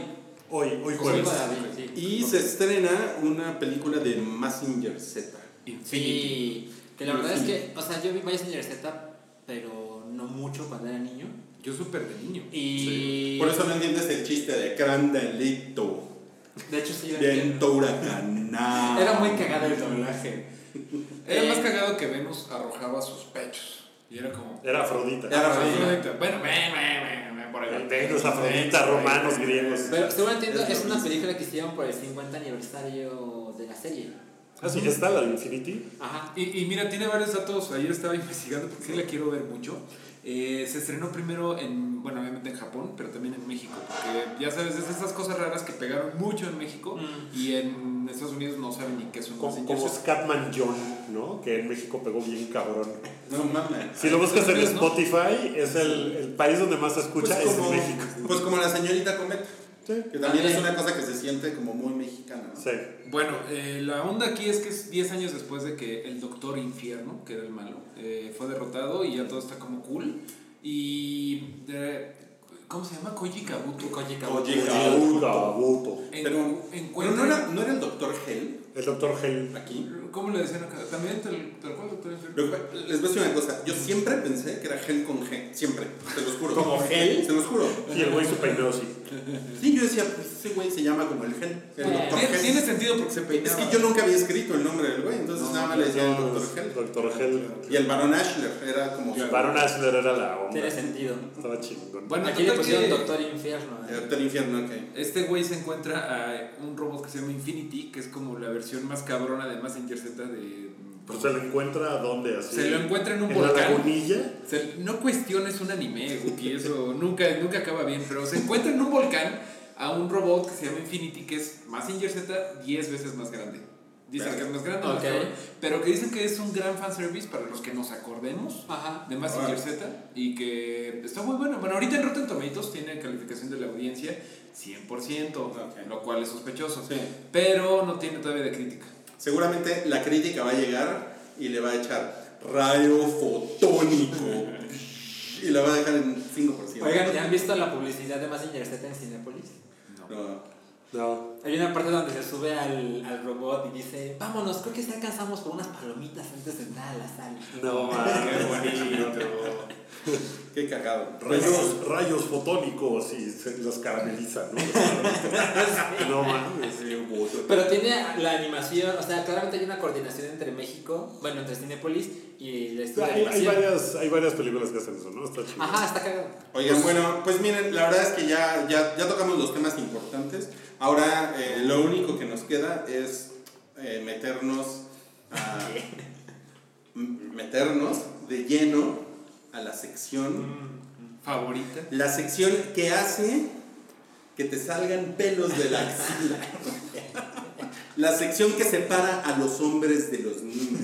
Hoy, hoy jueves. sí. Y se estrena una película de Massinger Z. Sí, que la verdad es que, o sea, yo vi Mazinger Z, pero no mucho cuando era niño. Yo súper de niño. Y. Por eso no entiendes el chiste de Crandelito. De hecho, sí, Viento huracanado. Era muy cagado el doblaje. Era Eh, más cagado que Venus arrojaba sus pechos. Y era como. Era Afrodita. Era Afrodita. Afrodita. Bueno, ve, ve, ve, ve, por ahí. Venus, Afrodita, romanos, griegos. Pero según entiendo, es una película que hicieron por el 50 aniversario de la serie. Ah, sí, ya está la de Infinity. Ajá. Y, y mira, tiene varios datos. Ayer estaba investigando porque sí la quiero ver mucho. Eh, se estrenó primero en, bueno, obviamente en Japón, pero también en México. Porque ya sabes, es esas cosas raras que pegaron mucho en México Mm. y en Estados Unidos no saben ni qué es un Como, como. Scatman John, ¿no? Que en México pegó bien cabrón. No mames. Si lo buscas en ¿no? Spotify, es el, el país donde más se escucha, Pues es como, en México. pues como la señorita Comet. Sí. Que también es una cosa que se siente como muy mexicana. ¿no? Sí. Bueno, eh, la onda aquí es que es 10 años después de que el Doctor Infierno, que era el malo, eh, fue derrotado y ya todo está como cool. Y. eh, ¿Cómo se llama? Koji Kabuto. Koji Koji Kabuto. Kabuto. En- Pero- encuentra- Pero no era, no era el doctor Hell El Dr. Hell. aquí. ¿Cómo le decían acá? ¿También tal, tal cual, Doctor que- les voy a decir una cosa. Yo siempre pensé que era Hell con G. Siempre. Se los juro. ¿Como Hell? Se los juro. Y el güey su peinado así. Sí, yo decía, pues ese güey se llama como el Hell. El doctor Tiene, Hell. tiene sentido porque se Es peinaba. que yo nunca había escrito el nombre del güey, entonces No, nada más le decía el doctor es Hell. Dr. Hell. Y el Baron Ashler era como su Baron Ashler era la onda. Tiene sentido. Estaba chingón. Bueno, Aquí le pusieron Doctor Infierno. el ¿eh? doctor infierno, ok. Este güey se encuentra a un robot se llama Infinity, que es como la versión más cabrona de Mazinger Z de... Pues se lo encuentra dónde así. Se lo encuentra en un en la volcán. Se- no cuestiones un anime, Guki, eso nunca, nunca acaba bien, pero se encuentra en un volcán a un robot que se llama Infinity, que es Mazinger Z 10 veces más grande. Dicen que es más grande, más pero que dicen que es un gran fanservice para los que nos acordemos Ajá. de Mazinger Z y que está muy bueno. Bueno, ahorita en Rotten Tomatoes tiene calificación de la audiencia 100%, Ok. lo cual es sospechoso, Sí. pero no tiene todavía de crítica. Seguramente la crítica va a llegar y le va a echar rayo fotónico. y la va a dejar en 5%. Oigan, ¿ya han visto la publicidad de Mazinger Z en Cinepolis? No. No. Hay una parte donde se sube al, al robot y dice, vámonos, creo que ya alcanzamos por unas palomitas antes de entrar a la sala. No, man, qué bonito. Qué cagado. Rayos, rayos fotónicos y se los carameliza, ¿no? no mames. Pero tiene la animación, o sea, claramente hay una coordinación entre México, bueno, entre Cinepolis y estudio de Hay, hay animación. varias, hay varias películas que hacen eso, ¿no? Está chido. Ajá, está cagado. Oigan, bueno, pues miren, la verdad es que ya, ya, ya tocamos los temas importantes. Ahora eh, lo único que nos queda es eh, meternos a, meternos de lleno a la sección, Favorita. la sección que hace que te salgan pelos de la axila. La sección que separa a los hombres de los niños.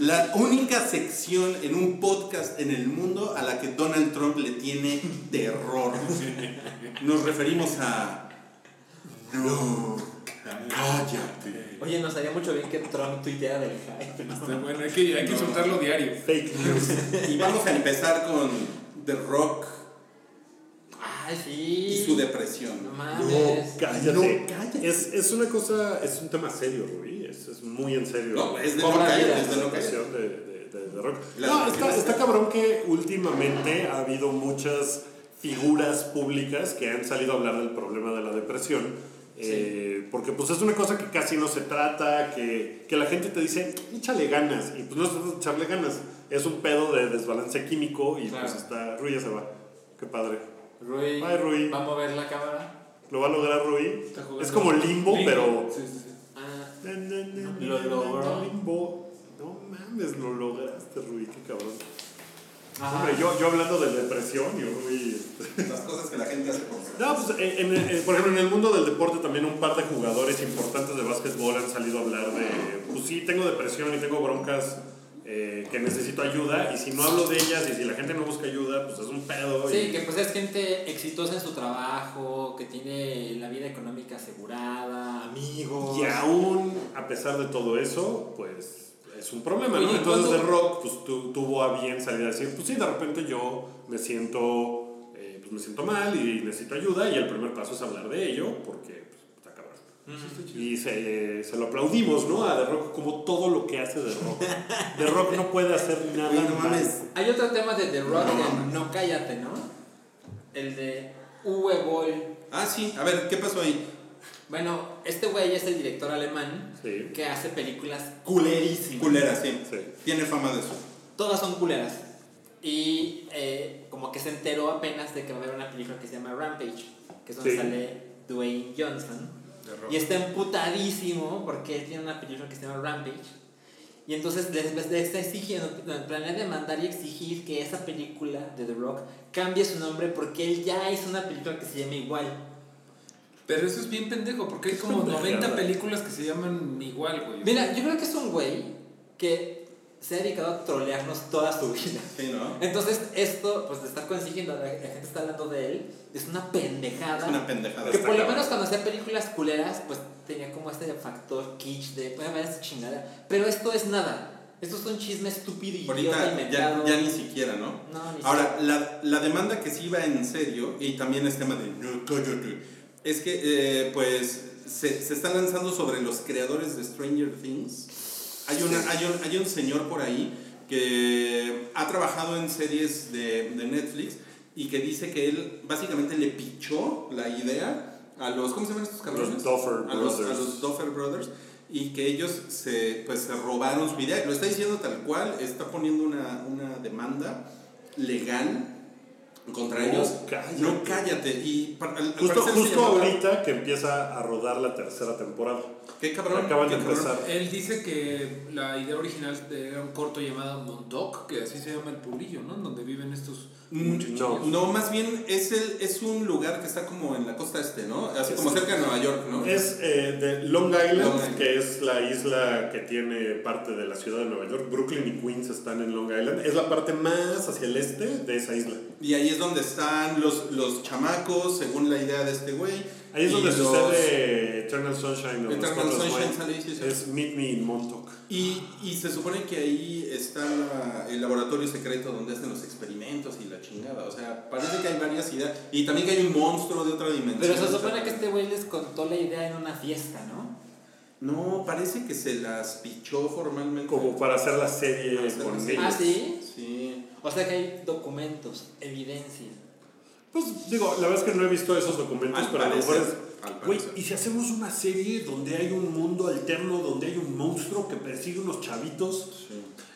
La única sección en un podcast en el mundo a la que Donald Trump le tiene terror. Nos referimos a... No, cállate. Oye, nos haría mucho bien que Trump tuiteara del hype. ¿no? Está bueno, hay que, hay que soltarlo diario. Fake news. Y vamos a empezar con The Rock Ay, sí. Depresión. No No, mames. cállate. No, cállate. Es, es una cosa, es un tema serio, Rubí. Es, es muy en serio. No, es de no cállate, es de no la cállate. cuestión de, de, de- de rock. La No, está, está- cabrón que últimamente ha habido muchas figuras públicas que han salido a hablar del problema de la depresión Eh, porque pues es una cosa que casi no se trata, que, que la gente te dice, échale ganas. Y pues no es echarle ganas, es un pedo de desbalance químico y Claro. pues está, Rui ya se va. Qué padre. Rui, Ay, Rui. va a mover la cámara. Lo va a lograr Rui. Es como limbo, pero... Sí, sí, sí. Ah, Lo logró. Limbo. No mames, lo lograste, Rui, qué cabrón. ajá. Hombre, yo, yo hablando de depresión y Rui... Las cosas que la gente hace por No, pues en, en- en- por ejemplo, en el mundo del deporte también un par de jugadores importantes de básquetbol han salido a hablar de, pues sí, tengo depresión y tengo broncas eh, que necesito ayuda y si no hablo de ellas y si la gente no busca ayuda, pues es un pedo. Sí, y- que pues es gente exitosa en su trabajo, que tiene la vida económica asegurada, amigos. Y aún a pesar de todo eso, pues es un problema, Entonces ¿cuándo- The Rock pues, tu- tuvo a bien salir a decir, pues sí, de repente yo me siento, eh, pues me siento mal y necesito ayuda y el primer paso es hablar de ello porque pues. Y se, se lo aplaudimos, ¿no? A The Rock como todo lo que hace The Rock. The Rock no puede hacer nada no mames. Hay otro tema de The Rock, No. No Cállate, ¿no? El de Uwe Boll. Ah, sí, a ver, ¿qué pasó ahí? Bueno, este güey es el director alemán Sí. que hace películas culerísimas. Culera, sí. Sí. Tiene fama de eso. Todas son culeras. Y eh, como que se enteró apenas de que va a haber una película que se llama Rampage, que es donde Sí. sale Dwayne Johnson. Y está emputadísimo porque él tiene una película que se llama Rampage. Y entonces le, le está exigiendo, planea demandar y exigir que esa película de The Rock cambie su nombre porque él ya hizo una película que se llama igual. Pero eso es bien pendejo, porque hay como pendejada. 90 películas que se llaman igual, güey. Mira, yo creo que es un güey que se ha dedicado a trolearnos toda su vida. Sí, ¿no? Entonces, esto, pues de estar consiguiendo, la, la gente está hablando de él, es una pendejada. Es una pendejada. que por lo menos cuando hacía películas culeras, pues tenía como este factor kitsch de, voy a ver esta chingada. Pero esto es nada. Esto es un chisme estúpido y Ahorita ya, ya ni siquiera, ¿no? No, ni Ahora, la, la demanda que sí va en serio, y también es tema de es que eh, pues se, se están lanzando sobre los creadores de Stranger Things. Hay, una, hay, un, hay un señor por ahí que ha trabajado en series de, de Netflix y que dice que él básicamente le pichó la idea a los, ¿cómo se llaman estos cabrones? Los Duffer a los, a Brothers. los Duffer Brothers y que ellos se, pues, se robaron su idea. Lo está diciendo tal cual, está poniendo una, una demanda legal contra No, ellos. cállate. No cállate. Y pa- al- al Justo, justo llamaba- ahorita que empieza a rodar la tercera temporada. Qué cabrón. Acaban qué de cabrón. empezar. Él dice que la idea original era un corto llamado Montauk, que así se llama el pueblillo, ¿no? Donde viven estos Muchachillos. No, más bien es, el, es un lugar que está como en la costa este, ¿no? Así como cerca de Nueva York, ¿no? Es eh, de Long Island, Long Island. que es la isla que tiene parte de la ciudad de Nueva York. Brooklyn y Queens están en Long Island. Es la parte más hacia el este de esa isla. Y ahí es donde están los, los chamacos, según la idea de este güey. Ahí es donde los- sucede Eternal Sunshine Eternal Sunshine sale ahí, sí, sí. Es Meet Me in Montauk. Y, y se supone que ahí está la- el laboratorio secreto donde hacen los experimentos y la chingada. O sea, parece que hay varias ideas. Y también que hay un monstruo de otra dimensión. Pero se O sea, supone que este güey les contó la idea en una fiesta, ¿no? No, parece que se las pichó formalmente. Como para hacer la serie con ellos. Ah, sí. Sí. O sea que hay documentos, evidencia. Pues digo, la verdad es que no he visto esos documentos, Al pero a lo mejor Güey. ¿y si hacemos una serie donde hay un mundo alterno, donde hay un monstruo que persigue unos chavitos?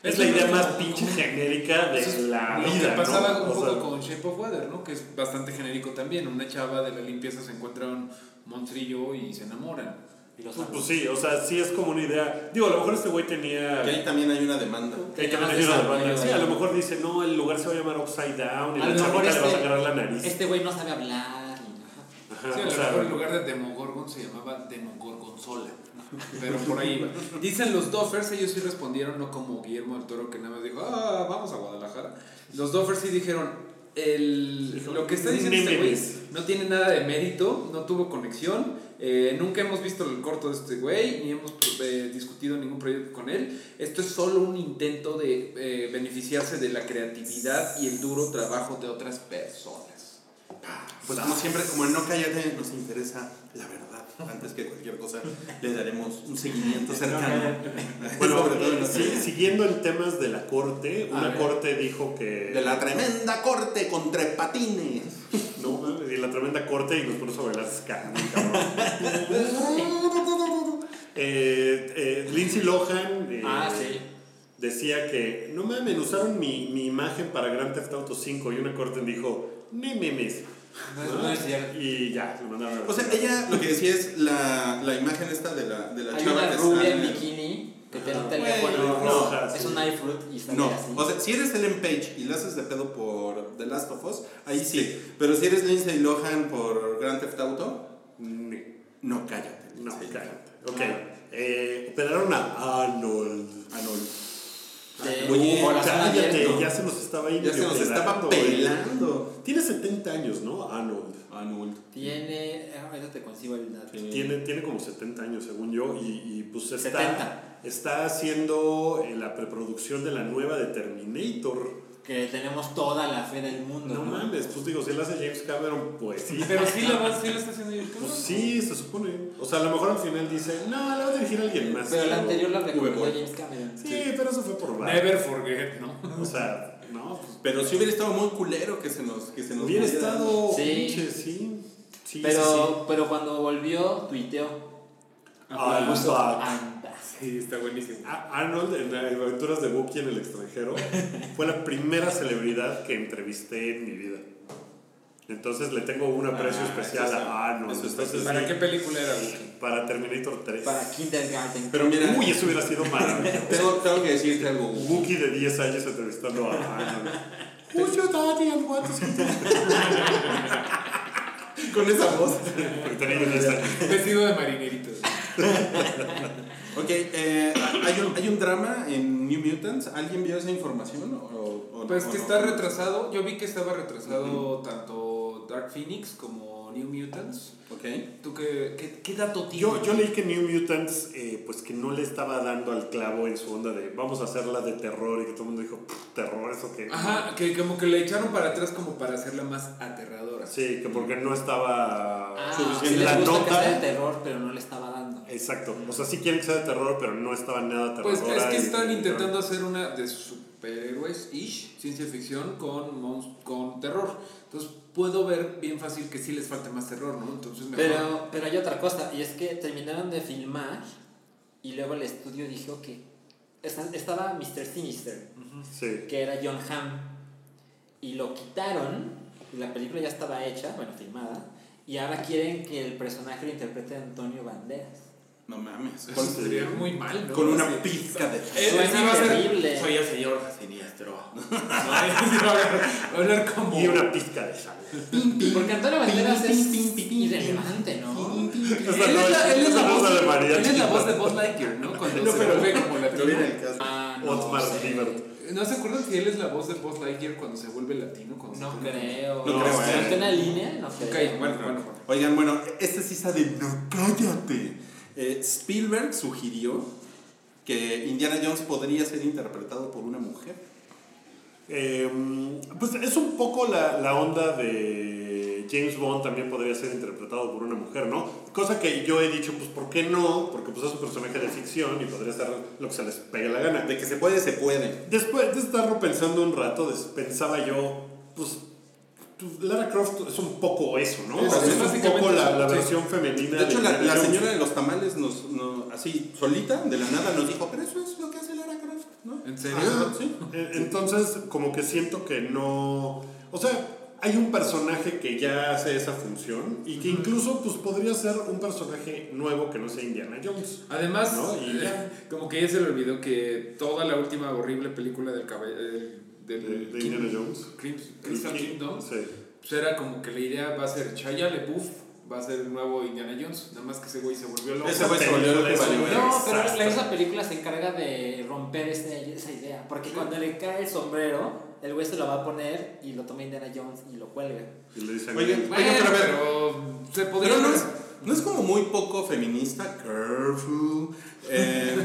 Es la idea más pinche genérica Eso es de la lo vida. que pasaba ¿no? un O poco sea, con Shape of Water, ¿no? Que es bastante genérico también. Una chava de la limpieza se encuentra un monstrillo y se enamoran. Y los Pues, pues sí, o sea, sí es como una idea. Digo, a lo mejor este güey tenía. Que ahí también hay una demanda. que ahí también tenía una demanda. Sí, a lo mejor dice, no, el lugar se va a llamar Upside Down y A la chavita le va a este- sacar la nariz. Este güey no sabe hablar. y- Ajá, Sí, a o lo sea, mejor en lugar de Demogorgon se llamaba Demogorgonzola. Pero por ahí va. Dicen los Doffers, ellos sí respondieron, no como Guillermo del Toro que nada más dijo, ah, vamos a Guadalajara. Los Doffers sí dijeron, el, lo que está diciendo este güey no tiene nada de mérito, no tuvo conexión, eh, nunca hemos visto el corto de este güey, ni hemos eh, discutido ningún proyecto con él. Esto es solo un intento de eh, beneficiarse de la creatividad y el duro trabajo de otras personas. Pues como siempre, como en No Cállate, nos interesa la verdad. Antes que cualquier cosa, le daremos un seguimiento cercano. Bueno, sí, siguiendo en temas de la corte, A una corte dijo que. De la tremenda corte con tres patines. No, mames, y la tremenda corte y nos muy cabrón. eh, eh, Lindsay Lohan eh, Ah, sí. decía que no mames, usaron mi, mi imagen para Grand Theft Auto 5 y una corte dijo, me memes. No, no es cierto. Y ya, lo mandaron a O sea, ella lo que decía es la, la imagen esta de la, de la Hay chava una que rubia en bikini que tiene un Ah, teléfono. es sí. un iFruit y está No, así. o sea, si eres Ellen Page y la haces de pedo por The Last of Us, ahí sí. Pero si eres Lindsay Lohan por Grand Theft Auto, Mm, no, cállate. No, Lindsay cállate. Ok. Eh, operaron a Arnold. Arnold. De Oye, Cállate, ya se nos estaba ahí Ya se nos estaba pelando. Tiene 70 años, ¿no? Arnold. Arnold. Tiene. ah, Ahorita te consigo el dato. Sí. Tiene, tiene como 70 años, según yo, y, y pues está, 70. Está haciendo eh, la preproducción de la nueva de Terminator. Que tenemos toda la fe del mundo. No ¿no? mames, pues digo, si él hace James Cameron, pues sí. Pero sí la, va- sí la está haciendo bien. Pues sí, se supone. O sea, a lo mejor al final dice, no, la va a dirigir alguien más. Pero la anterior la recomendó. James Cameron. Sí, pero eso fue por bar. Never forget, ¿no? O sea, no, pues Pero si hubiera estado muy culero que se nos que se nos hubiera estado Sí. pinche, sí. Sí, pero, sí, sí. pero cuando volvió, tuiteó. I'm Sí, está buenísimo. A- Arnold en las aventuras de Bucky en el extranjero fue la primera celebridad que entrevisté en mi vida. Entonces le tengo un aprecio Ah, especial eso está- a Arnold. eso está Entonces, ¿Para sí, qué película era? Para Terminator 3. Para Kindergarten. Pero mira, Uy, eso hubiera sido maravilloso. tengo, tengo que decirte algo. Wookie de 10 años entrevistando a Arnold. Who's your daddy and what is Con esa voz. Porque tenía 10 años. Vestido de marinerito. Ok, eh, hay, un, hay un drama en New Mutants. ¿Alguien vio esa información? O, o- Pues que ¿O está retrasado. Yo vi que estaba retrasado tanto Dark Phoenix como New Mutants. Ok. ¿Tú qué, qué, qué dato tienes? Yo, yo leí que New Mutants, eh, pues que no le estaba dando al clavo en su onda de vamos a hacerla de terror y que todo el mundo dijo, "Pff, terror, eso que. Ajá, que como que le echaron para atrás como para hacerla más aterradora. Sí, que porque no estaba Ah, suficiente. sí la gusta que sea de nota. terror, pero no le estaba dando. Exacto. O sea, sí quieren que sea de terror, pero no estaba nada Pues terror. es que están intentando hacer una de superhéroes-ish, ciencia ficción con, con terror. Entonces puedo ver bien fácil que sí les falta más terror, ¿no? Entonces mejor. Pero, pero hay otra cosa, y es que terminaron de filmar y luego el estudio dijo que esta- estaba Mr. Sinister, Sí. que era John Hamm, y lo quitaron, y la película ya estaba hecha, bueno, filmada, y ahora quieren que el personaje lo interprete Antonio Banderas. No mames. Eso Con, sería muy mal, ¿no? con una Sí. pizca de. Eh, Suena a ser- terrible. Soy el señor siniestro. No, a hablar- va a hablar como. Y una pizca de sal. Porque Antonio Banderas es irrelevante, ¿no? Él no es la, él es la esa no voz de de, mariachi. él es la voz de Buzz Lightyear, ¿no? Cuando No, se pero- vuelve como latino. Ah, no Otmar. Liebert. ¿No se acuerdan que él es la voz de Buzz Lightyear cuando se vuelve latino? No creo. No creo, ¿eh? ¿Está en la línea? No Ok, creo. bueno, bueno. Oigan, bueno, este sí está de no cállate. Eh, Spielberg sugirió que Indiana Jones podría ser interpretado por una mujer. Eh, pues es un poco la, la onda de James Bond también podría ser interpretado por una mujer, ¿no? Cosa que yo he dicho, pues ¿por qué no? Porque pues es un personaje de ficción y podría ser lo que se les pegue la gana. De que se puede, se puede. Después de estarlo pensando un rato, pensaba yo, pues, pues, Lara Croft es un poco eso, ¿no? Es- un poco la, la sí. versión femenina De hecho, la, Indiana la Jones. señora de los tamales nos, nos- así, solita, de la nada, nos dijo, pero eso es lo que hace Lara Croft, ¿no? ¿En serio? Ajá, sí. Eh, Entonces, como que siento que no. O sea, hay un personaje que ya hace esa función y que incluso pues, podría ser un personaje nuevo que no sea Indiana Jones. Además, ¿No? Y ya. como que ya se le olvidó que toda la última horrible película del caballero. Del, De, King- Indiana Jones. Crystal Kingdom. Sí. Pues era como que la idea va a ser Shia LaBeouf, va a ser el nuevo Indiana Jones. Nada más que ese güey se volvió loco. Ese güey se volvió loco. No, pero esa película se encarga de romper ese- esa idea. Porque cuando le cae el sombrero, el güey se lo va a poner y lo toma Indiana Jones y lo cuelga. Y le dicen. Bueno, Oigan, pero a ver. pero se podría Pero no es, no es como muy poco feminista, careful, eh,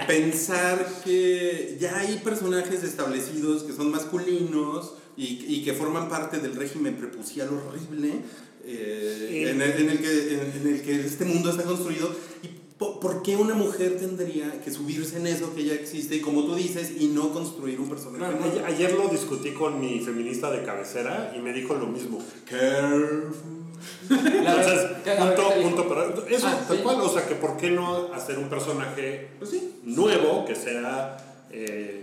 pensar que ya hay personajes establecidos que son masculinos y, y que forman parte del régimen prepucial horrible eh, Eh. en, el, en el que, en, en el que este mundo está construido. Y ¿por, por qué una mujer tendría que subirse en eso que ya existe, como tú dices, y no construir un personaje No, ayer, ayer lo discutí con mi feminista de cabecera y me dijo lo mismo. Careful. La Entonces, verdad, ¿qué- a ver, punto, punto, pero eso, Ah, tal sí. cual, o sea, que por qué no hacer un personaje Pues sí. nuevo que sea eh,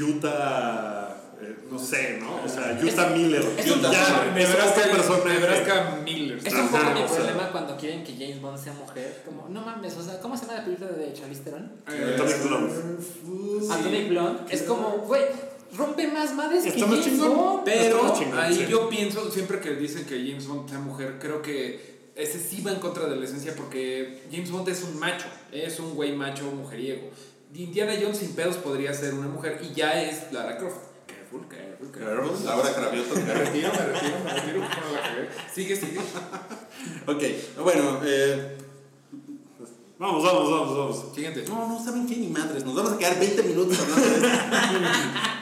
Utah, eh, no sé, ¿no? O sea, Utah Miller. es un ya, es otro personaje. Nebraska Miller. Es un poco mi o sea. problema cuando quieren que James Bond sea mujer. Como, no mames, o sea, ¿cómo se llama la película de Charlize Theron? Eh, Atomic Blonde. Atomic Blonde. Es como, güey, rompe más madres que James chingón. Bond. Pero chingón, ahí sí. yo pienso, siempre que dicen que James Bond sea mujer, creo que ese sí va en contra de la esencia porque James Bond es un macho, es un güey macho mujeriego. Indiana Jones sin pedos podría ser una mujer y ya es Lara Croft. Careful, careful, careful. Laura Cravioto. Me retiro, me retiro, me retiro. Sigue, sigue. ok, bueno, eh, Vamos, vamos, vamos, vamos. Siguiente. no, no saben qué ni madres, nos vamos a quedar 20 minutos hablando de esto.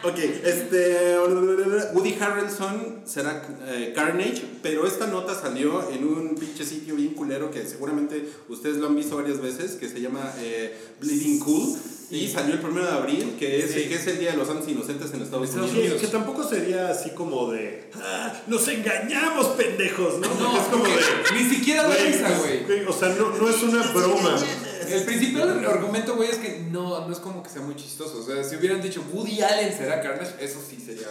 ok, este. Woody Harrelson será eh, Carnage, pero esta nota salió en un pinche sitio bien culero que seguramente ustedes lo han visto varias veces, que se llama eh, Bleeding Cool. Y salió el primero de abril, que es, Sí. que es el Día de los Santos Inocentes en Estados Estados Unidos. Que, que tampoco sería así como de. "Ah, ¡Nos engañamos, pendejos! ¿no? No, es como de. ni siquiera güey, risa, güey. güey, O sea, no, no es una broma. El principal argumento, güey, es que no, no es como que sea muy chistoso. O sea, si hubieran dicho Woody Allen será Carnage, eso sí sería.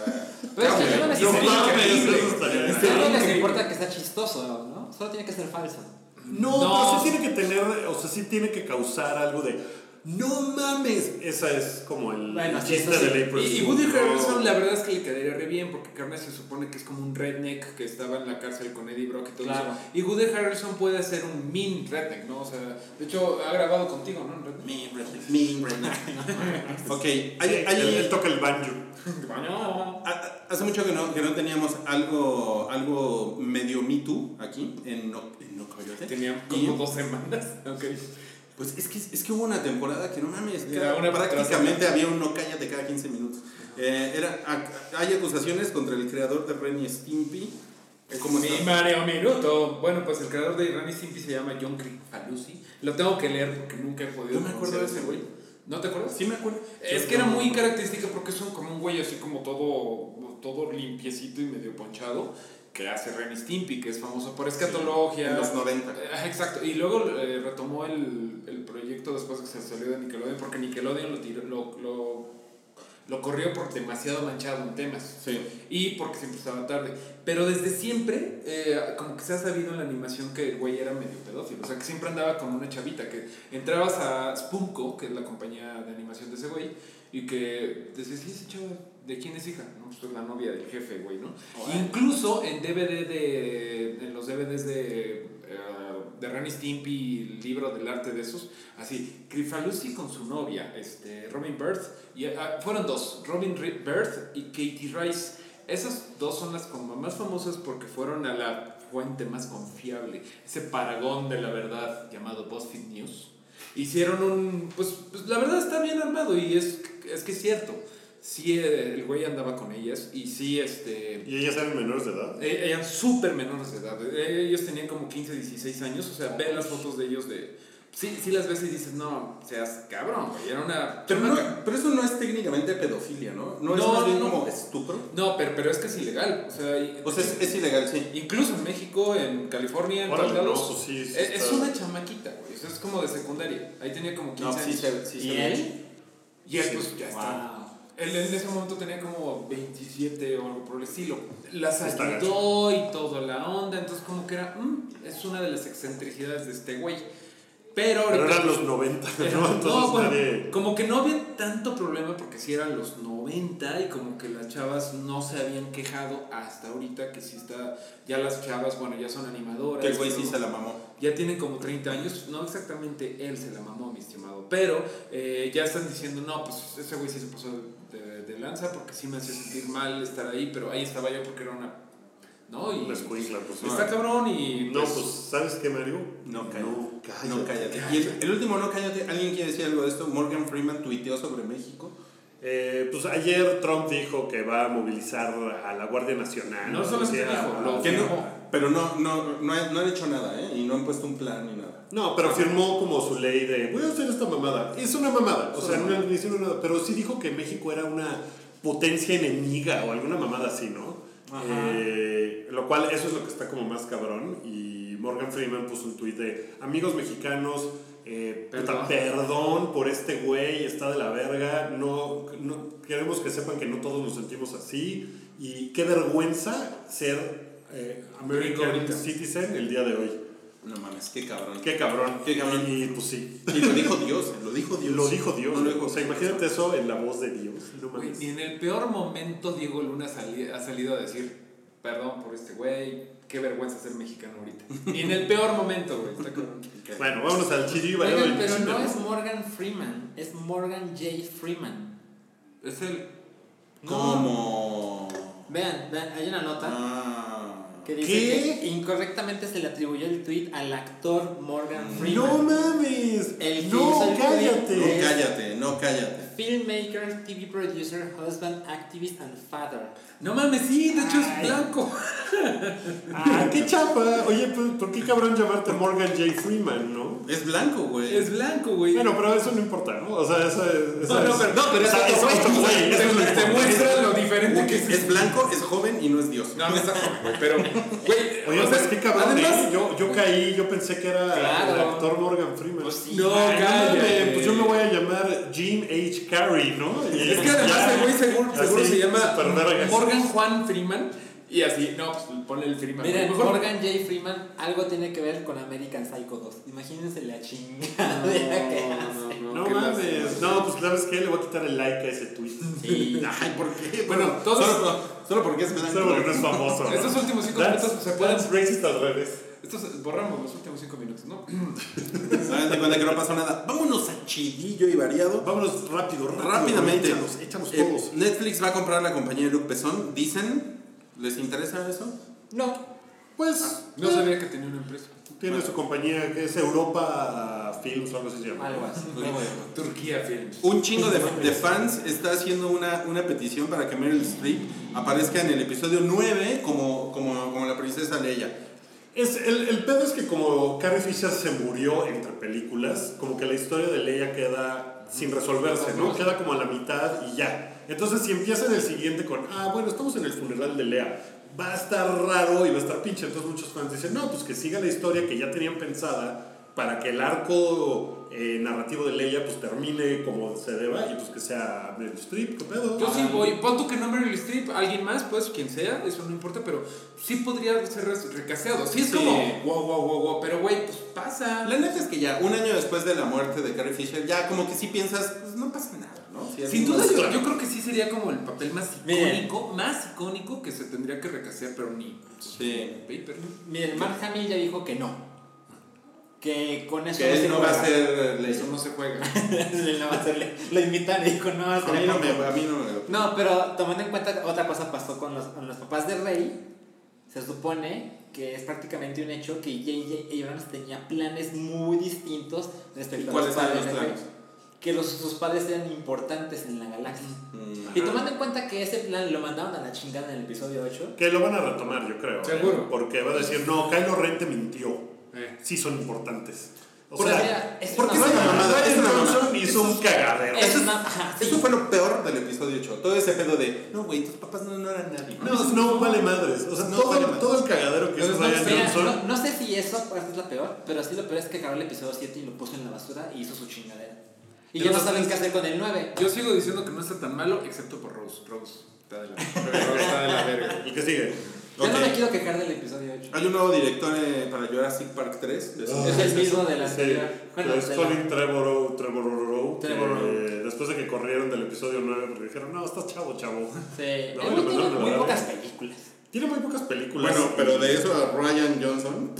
Pero es que no les No les importa que sea chistoso, ¿no? Solo tiene que ser falso. No, No. pero sí tiene que tener, o sea, sí tiene que causar algo de. ¡No mames! Esa es como el Bueno, chiste sí. del April Y, y Woody. Harrelson, la verdad es que le quedaría re bien, porque Carnage se supone que es como un redneck que estaba en la cárcel con Eddie Brock y todo Claro. eso. Y Woody Harrelson puede ser un mean redneck, ¿no? O sea, de hecho, ha grabado contigo, ¿no? Redneck. Mean redneck. Mean redneck. ok, Sí, hay- él, toca el banjo. No. a- a- hace mucho que no, que no teníamos algo, algo medio Me Too aquí en No, en no Coyote. Tenía Y- como dos semanas. Ok. Pues es que, es que hubo una temporada que no mames, cada- una prácticamente había un no cállate cada 15 minutos. Eh, era, ac- hay acusaciones contra el creador de Ren y Stimpy. Eh, ¿Cómo Mi está? Mario Minuto. Bueno, pues el creador de Ren y Stimpy se llama John Crifalusi. Lo tengo que leer porque nunca he podido. No me acuerdo de ese güey. ¿No te acuerdas? Sí me acuerdo. Es que era muy característica porque es como un güey así como todo, todo limpiecito y medio ponchado que hace y Stimpy, que es famoso por escatología. En los 90. Ajá, Exacto, y luego eh, retomó el, el proyecto después de que se salió de Nickelodeon, porque Nickelodeon lo, tiró, lo, lo, lo corrió por demasiado manchado en temas Sí. y porque siempre estaba tarde. Pero desde siempre, eh, como que se ha sabido en la animación que el güey era medio pedófilo. O sea, que siempre andaba como una chavita. Que entrabas a Spunko, que es la compañía de animación de ese güey, y que decías, ¿y ese chavo de quién es hija? No, pues es la novia del jefe, güey, ¿no? Incluso en DVD de. En los DVDs de. eh, de Ren Stimpy, libro del arte de esos, así, Crifalusi con su novia, este, Robin Bird, y, ah, fueron dos, Robin Bird y Katie Rice. Esas dos son las como más famosas porque fueron a la fuente más confiable, ese paragón de la verdad llamado BuzzFeed News. Hicieron un, pues, pues la verdad está bien armado y es, es que es cierto. Sí, el güey andaba con ellas y sí, este, ¿Y ellas eran menores de edad? eh, eran súper menores de edad. Eh, Ellos tenían como 15, 16 años. O sea, ve las fotos de ellos de. Sí, sí las ves y dices, no, seas cabrón, güey. Era una. Pero, no, pero eso no es técnicamente pedofilia, ¿no? No, es No, más bien no, como estupro. No, pero, pero es que es ilegal. O sea, O sea, es, es ilegal, sí. incluso en México, en California, en todos lados. pues sí, sí es, es está- una chamaquita, güey. O sea, es como de secundaria. Ahí tenía como 15 No, sí años. se, sí ¿Y él? Y él, pues ya está. Él en ese momento tenía como 27 o algo por el estilo. Las ayudó y toda la onda, entonces como que era, mm, es una de las excentricidades de este güey. Pero Pero eran los 90, Era- ¿no? Entonces no, bueno, nadie- como que no había tanto problema porque sí eran los 90 y como que las chavas no se habían quejado hasta ahorita que sí está, ya las chavas, bueno, ya son animadoras. Que el güey sí se la mamó. ya tienen como 30 años, no exactamente él se la mamó, mi estimado, pero eh, ya están diciendo, no, pues ese güey sí se puso de, de lanza porque sí me hacía sentir mal estar ahí, pero ahí estaba yo porque era una... ¿No? Y Una escuincla, pues, está cabrón y... No, pues, pues, ¿sabes qué, Mario? No, cállate. No, cállate. No, cállate. Y el, el último, no, cállate. ¿Alguien quiere decir algo de esto? Morgan Freeman tuiteó sobre México. Eh, pues ayer Trump dijo que va a movilizar a la Guardia Nacional. No solamente O sea, dijo, lo Que no, pero no, no, no han hecho nada, ¿eh? Y no han puesto un plan ni nada. No, pero firmó como su ley de voy a hacer esta mamada. Es una mamada. O sea, no hicieron nada. Pero sí dijo que México era una potencia enemiga o alguna mamada así, ¿no? Eh, lo cual, eso es lo que está como más cabrón. Y Morgan Freeman puso un tuit de amigos mexicanos. eh, puta, Perdón. por este güey, está de la verga. No, no, queremos que sepan que no todos nos sentimos así. Y qué vergüenza ser eh, American. Citizen el día de hoy. No mames, qué cabrón. Qué cabrón. Qué cabrón. Y pues sí. Y lo dijo Dios, lo dijo Dios. Lo dijo Dios. No lo dijo o sea, imagínate eso en la voz de Dios. No ni en el peor momento Diego Luna sali- ha salido a decir, perdón por este güey, qué vergüenza ser mexicano ahorita. Ni en el peor momento, güey. Está cabrón. Bueno, vámonos al chiri Oigan, pero no es Morgan Freeman, es Morgan J. Freeman. Es el... ¿Cómo? Vean, vean, hay una nota Ah. Que dice ¿Qué? que incorrectamente se le atribuyó el tweet al actor Morgan Freeman. No mames. El que no, hizo el cállate. No, cállate, no cállate. Filmmaker, TV producer, husband, activist and father. No mames, sí, de hecho es blanco. Ah, qué chapa. Oye, pues, ¿por qué cabrón llamarte Morgan J. Freeman, no? Es blanco, güey. Es blanco, güey. Bueno, pero eso no importa, ¿no? O sea, eso es. eso no, no, es- pero, no, pero es eso otro es güey. Te, muestra lo diferente que es. Es blanco, es joven y no es Dios. No, no está joven, güey, pero, güey, Oye, o sea, pues qué cabrón. además- ¿eh? Yo, yo caí, yo pensé que era Claro. el actor Morgan Freeman. Pues sí. No, Ay, cállate. pues yo me voy a llamar Jim H. Carrey, ¿no? Y Es que además ya, el güey seguro, se llama. Morgan Juan Freeman. Y así, no, pues ponle el Freeman. Miren, Mejor- Morgan J. Freeman algo tiene que ver con American Psycho 2. Imagínense la que hace. No qué mames. No, pues sabes qué, le voy a quitar el like a ese tweet. Sí. Ay, ¿por qué? Bueno, todos- Solo, solo porque es. Solo porque no es famoso. ¿no? Estos últimos cinco minutos se pueden- racist al revés. Estos borramos los últimos cinco minutos, ¿no? De cuenta que no pasó nada. Vámonos a chidillo y variado. Vámonos rápido, rápido. Rápidamente. Échalos, échalos Eh, todos. Netflix va a comprar la compañía de Luc Besson. Dicen. ¿Les interesa eso? No. Pues No eh, sabía que tenía una empresa. tiene su compañía que es Europa Films o algo así se llama. Algo así. Algo así. Turquía Films. Un chingo de, de fans está haciendo una, una petición para que Meryl Streep aparezca en el episodio 9 como, como, como la princesa Leia. Es, el, el pedo es que como Carrie Fisher se murió entre películas, como que la historia de Leia queda sin resolverse, ¿no? Queda como a la mitad y ya. Entonces si empieza en el siguiente con, ah, bueno, estamos en el funeral de Leia, va a estar raro y va a estar pinche. Entonces muchos fans dicen, no, pues que siga la historia que ya tenían pensada para que el arco eh, narrativo de Leia pues termine como se deba y pues que sea Meryl Streep, ¿qué pedo? Yo sí voy, pon tú que no Meryl Streep, alguien más, pues quien sea, eso no importa, pero sí podría ser recasteado. Sí es Sí. como, wow, wow, wow, wow, pero güey, pues pasa. La neta es que ya, un año después de la muerte de Carrie Fisher, ya como que sí piensas, pues no pasa nada, ¿no? Si Sin duda, más- yo, yo creo que sí sería como el papel más icónico, más icónico que se tendría que recastear, pero ni. Sí. Paper. Miren, Mark Hamill ya dijo que no. Que con eso Que él no va a ser Eso Leia. no se juega. Él no va a ser- Lo invitaron y dijo, no va a A ser mí no me, a mí no me No, pero tomando en cuenta otra cosa pasó con los, con los papás de Rey, se supone que es prácticamente un hecho que J.J. Abrams tenía planes muy distintos respecto a ¿Cuáles los padres de Rey. Que los, sus padres eran importantes en la galaxia. Mm. Y tomando en cuenta que ese plan lo mandaron a la chingada en el episodio 8, Que lo van a retomar, yo creo. ¿eh? Seguro. Porque va a decir, no, Kylo Ren te mintió. Eh. Sí son importantes. O Pues sea, es porque una es una mamada, es una mamada. Hizo un cagadero. es Eso es- una- ajá, sí. Eso fue lo peor del episodio 8. Todo ese pedo de, no, güey, tus papás no, no eran nadie. No, no vale madres. O sea, No todo, vale madres. todo el cagadero que hizo no, Ryan Johnson. no, no sé si eso parte es la peor, pero sí lo peor es que acabó el episodio 7 y lo puso en la basura y hizo su chingadera. Y ya no saben qué hacer con el 9. Yo sigo diciendo que no está tan malo, excepto por Rose. Rose está de la, Rose está de la verga. ¿Y qué sigue? Yo no Ok. me quiero quejar del episodio 8. Hay un nuevo director eh, para Jurassic Park 3. de- Ah, Es el mismo de la Sí, anterior. Bueno, es Colin Trevorrow, Trevorrow, Trevorrow. después de que corrieron del episodio 9, porque dijeron, no, estás chavo, chavo. Sí, No, güey tiene muy pocas películas. Tiene muy pocas películas. Bueno, pero de eso a Ryan Johnson.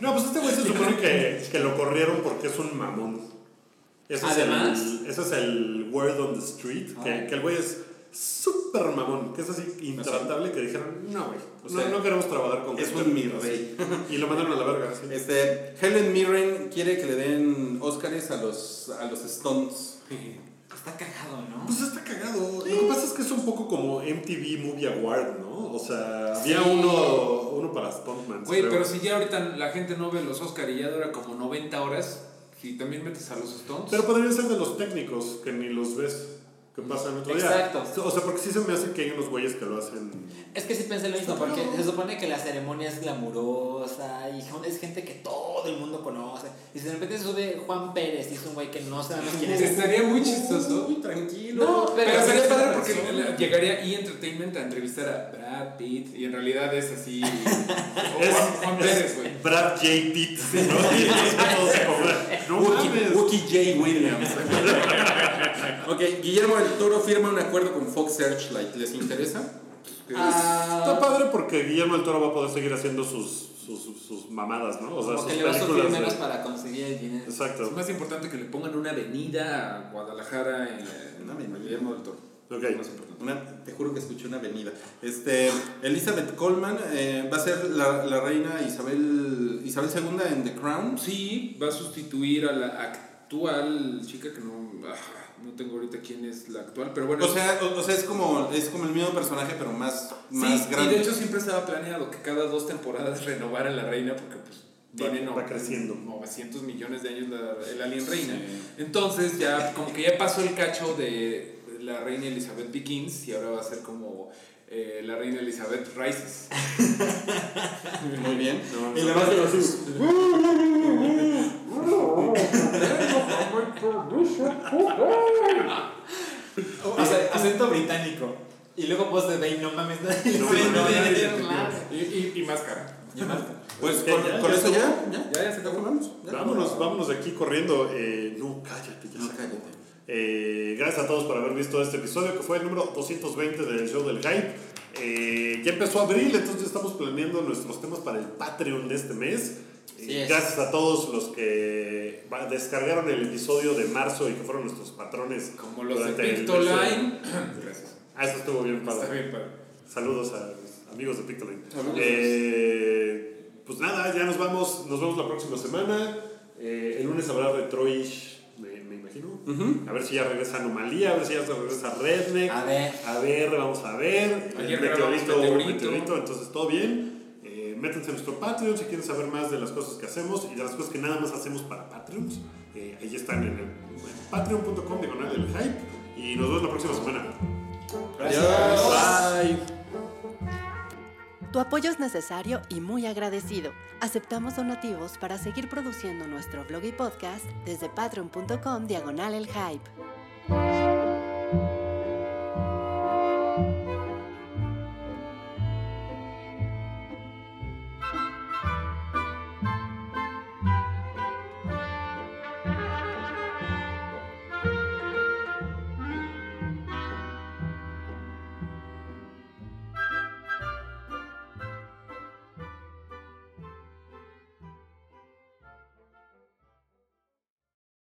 No, pues este güey se supone que, que lo corrieron porque es un mamón. Ese Además. es el, ese es el word on the street, que, que el güey es súper mamón, que es así intratable, que dijeron, no, güey, O no, sea, no queremos trabajar con Es un mi así". rey. Y lo mandaron a la verga, sí. Este, Helen Mirren quiere que le den Óscares a los, a los Stones. está cagado, ¿no? Pues está cagado. Lo que pasa es que es un poco como MTV Movie Award, ¿no? O sea, había Sí. uno, uno para Stuntman. Güey, pero si ya ahorita la gente no ve los Oscar y ya dura como 90 horas, si también metes a los Stones. Pero podrían ser de los técnicos que ni los ves. Que pasan otro día. Exacto. O sea, porque sí se me hace que hay unos güeyes que lo hacen. Es que sí pensé lo mismo, porque se supone que la ceremonia es glamurosa y es gente que todo el mundo conoce. Y si de repente sube Juan Pérez y es un güey que no sabemos quién es. Estaría muy chistoso. Uy, tranquilo. No, Pero, pero, sería padre porque le- llegaría E! Entertainment a entrevistar a Brad Pitt y en realidad es así. o Es- Juan, Juan Pérez, güey. Brad J. Pitt, ¿no? No Wookie. Wookie J. Williams. ok, Guillermo del Toro firma un acuerdo con Fox Searchlight. ¿Les interesa? Ah, Está padre porque Guillermo del Toro va a poder seguir haciendo sus, sus, sus mamadas, ¿no? O sea, como sus que le va a sufrir películas. menos de- para conseguir el dinero. Es Exacto. más importante que le pongan una avenida a Guadalajara en, en Una avenida. Guillermo del Toro. Ok. Es más importante. Una- te juro que escuché una avenida. Este, Elizabeth Coleman eh, va a ser la, la reina Isabel, Isabel II en The Crown. Sí, va a sustituir a la actual chica que no, ah, no tengo ahorita quién es la actual, pero bueno. O sea, o, o sea es, como, es como el mismo personaje, pero más, más sí, grande. y de hecho siempre estaba planeado que cada dos temporadas renovaran la reina porque pues Va- tiene no- va creciendo. 900 millones de años la- el alien reina. Entonces ya como que ya pasó el cacho de la reina Elizabeth Begins y ahora va a ser como eh, la reina Elizabeth Rises. Muy bien. No, y no, le va a hacer así. O sea, acento británico. Y luego voz de Bane, no mames, nadie No, no. Y, y, y máscara. Pues con, ¿Ya? con ¿Ya eso ya, ya, Ya, ya se acabó. Vamos. ya. Vámonos, vámonos de aquí corriendo. Eh, no, cállate, ya No, se cállate. Eh, gracias a todos por haber visto este episodio, que fue el número 220 del show del hype. Eh, ya empezó abril, entonces ya estamos planeando nuestros temas para el Patreon de este mes. Sí gracias a todos los que descargaron el episodio de marzo y que fueron nuestros patrones. Como los de Pictoline. Gracias. Ah, eso estuvo bien Está padre. bien, padre. Saludos a los amigos de Pictoline. Eh, pues nada, ya nos vamos, nos vemos la próxima semana. Eh, el lunes habrá Retroish, me, me imagino. A ver si ya regresa Anomalía, a ver si ya se regresa Redneck. A ver. A ver, vamos a ver. Ayer Meteorito. meteorito, entonces todo bien. Métanse en nuestro Patreon si quieren saber más de las cosas que hacemos y de las cosas que nada más hacemos para Patreons. Eh, ahí están en, el, en patreon.com diagonal del hype. Y nos vemos la próxima semana. Adiós. Bye. Tu apoyo es necesario y muy agradecido. Aceptamos donativos para seguir produciendo nuestro blog y podcast desde patreon.com diagonal el hype.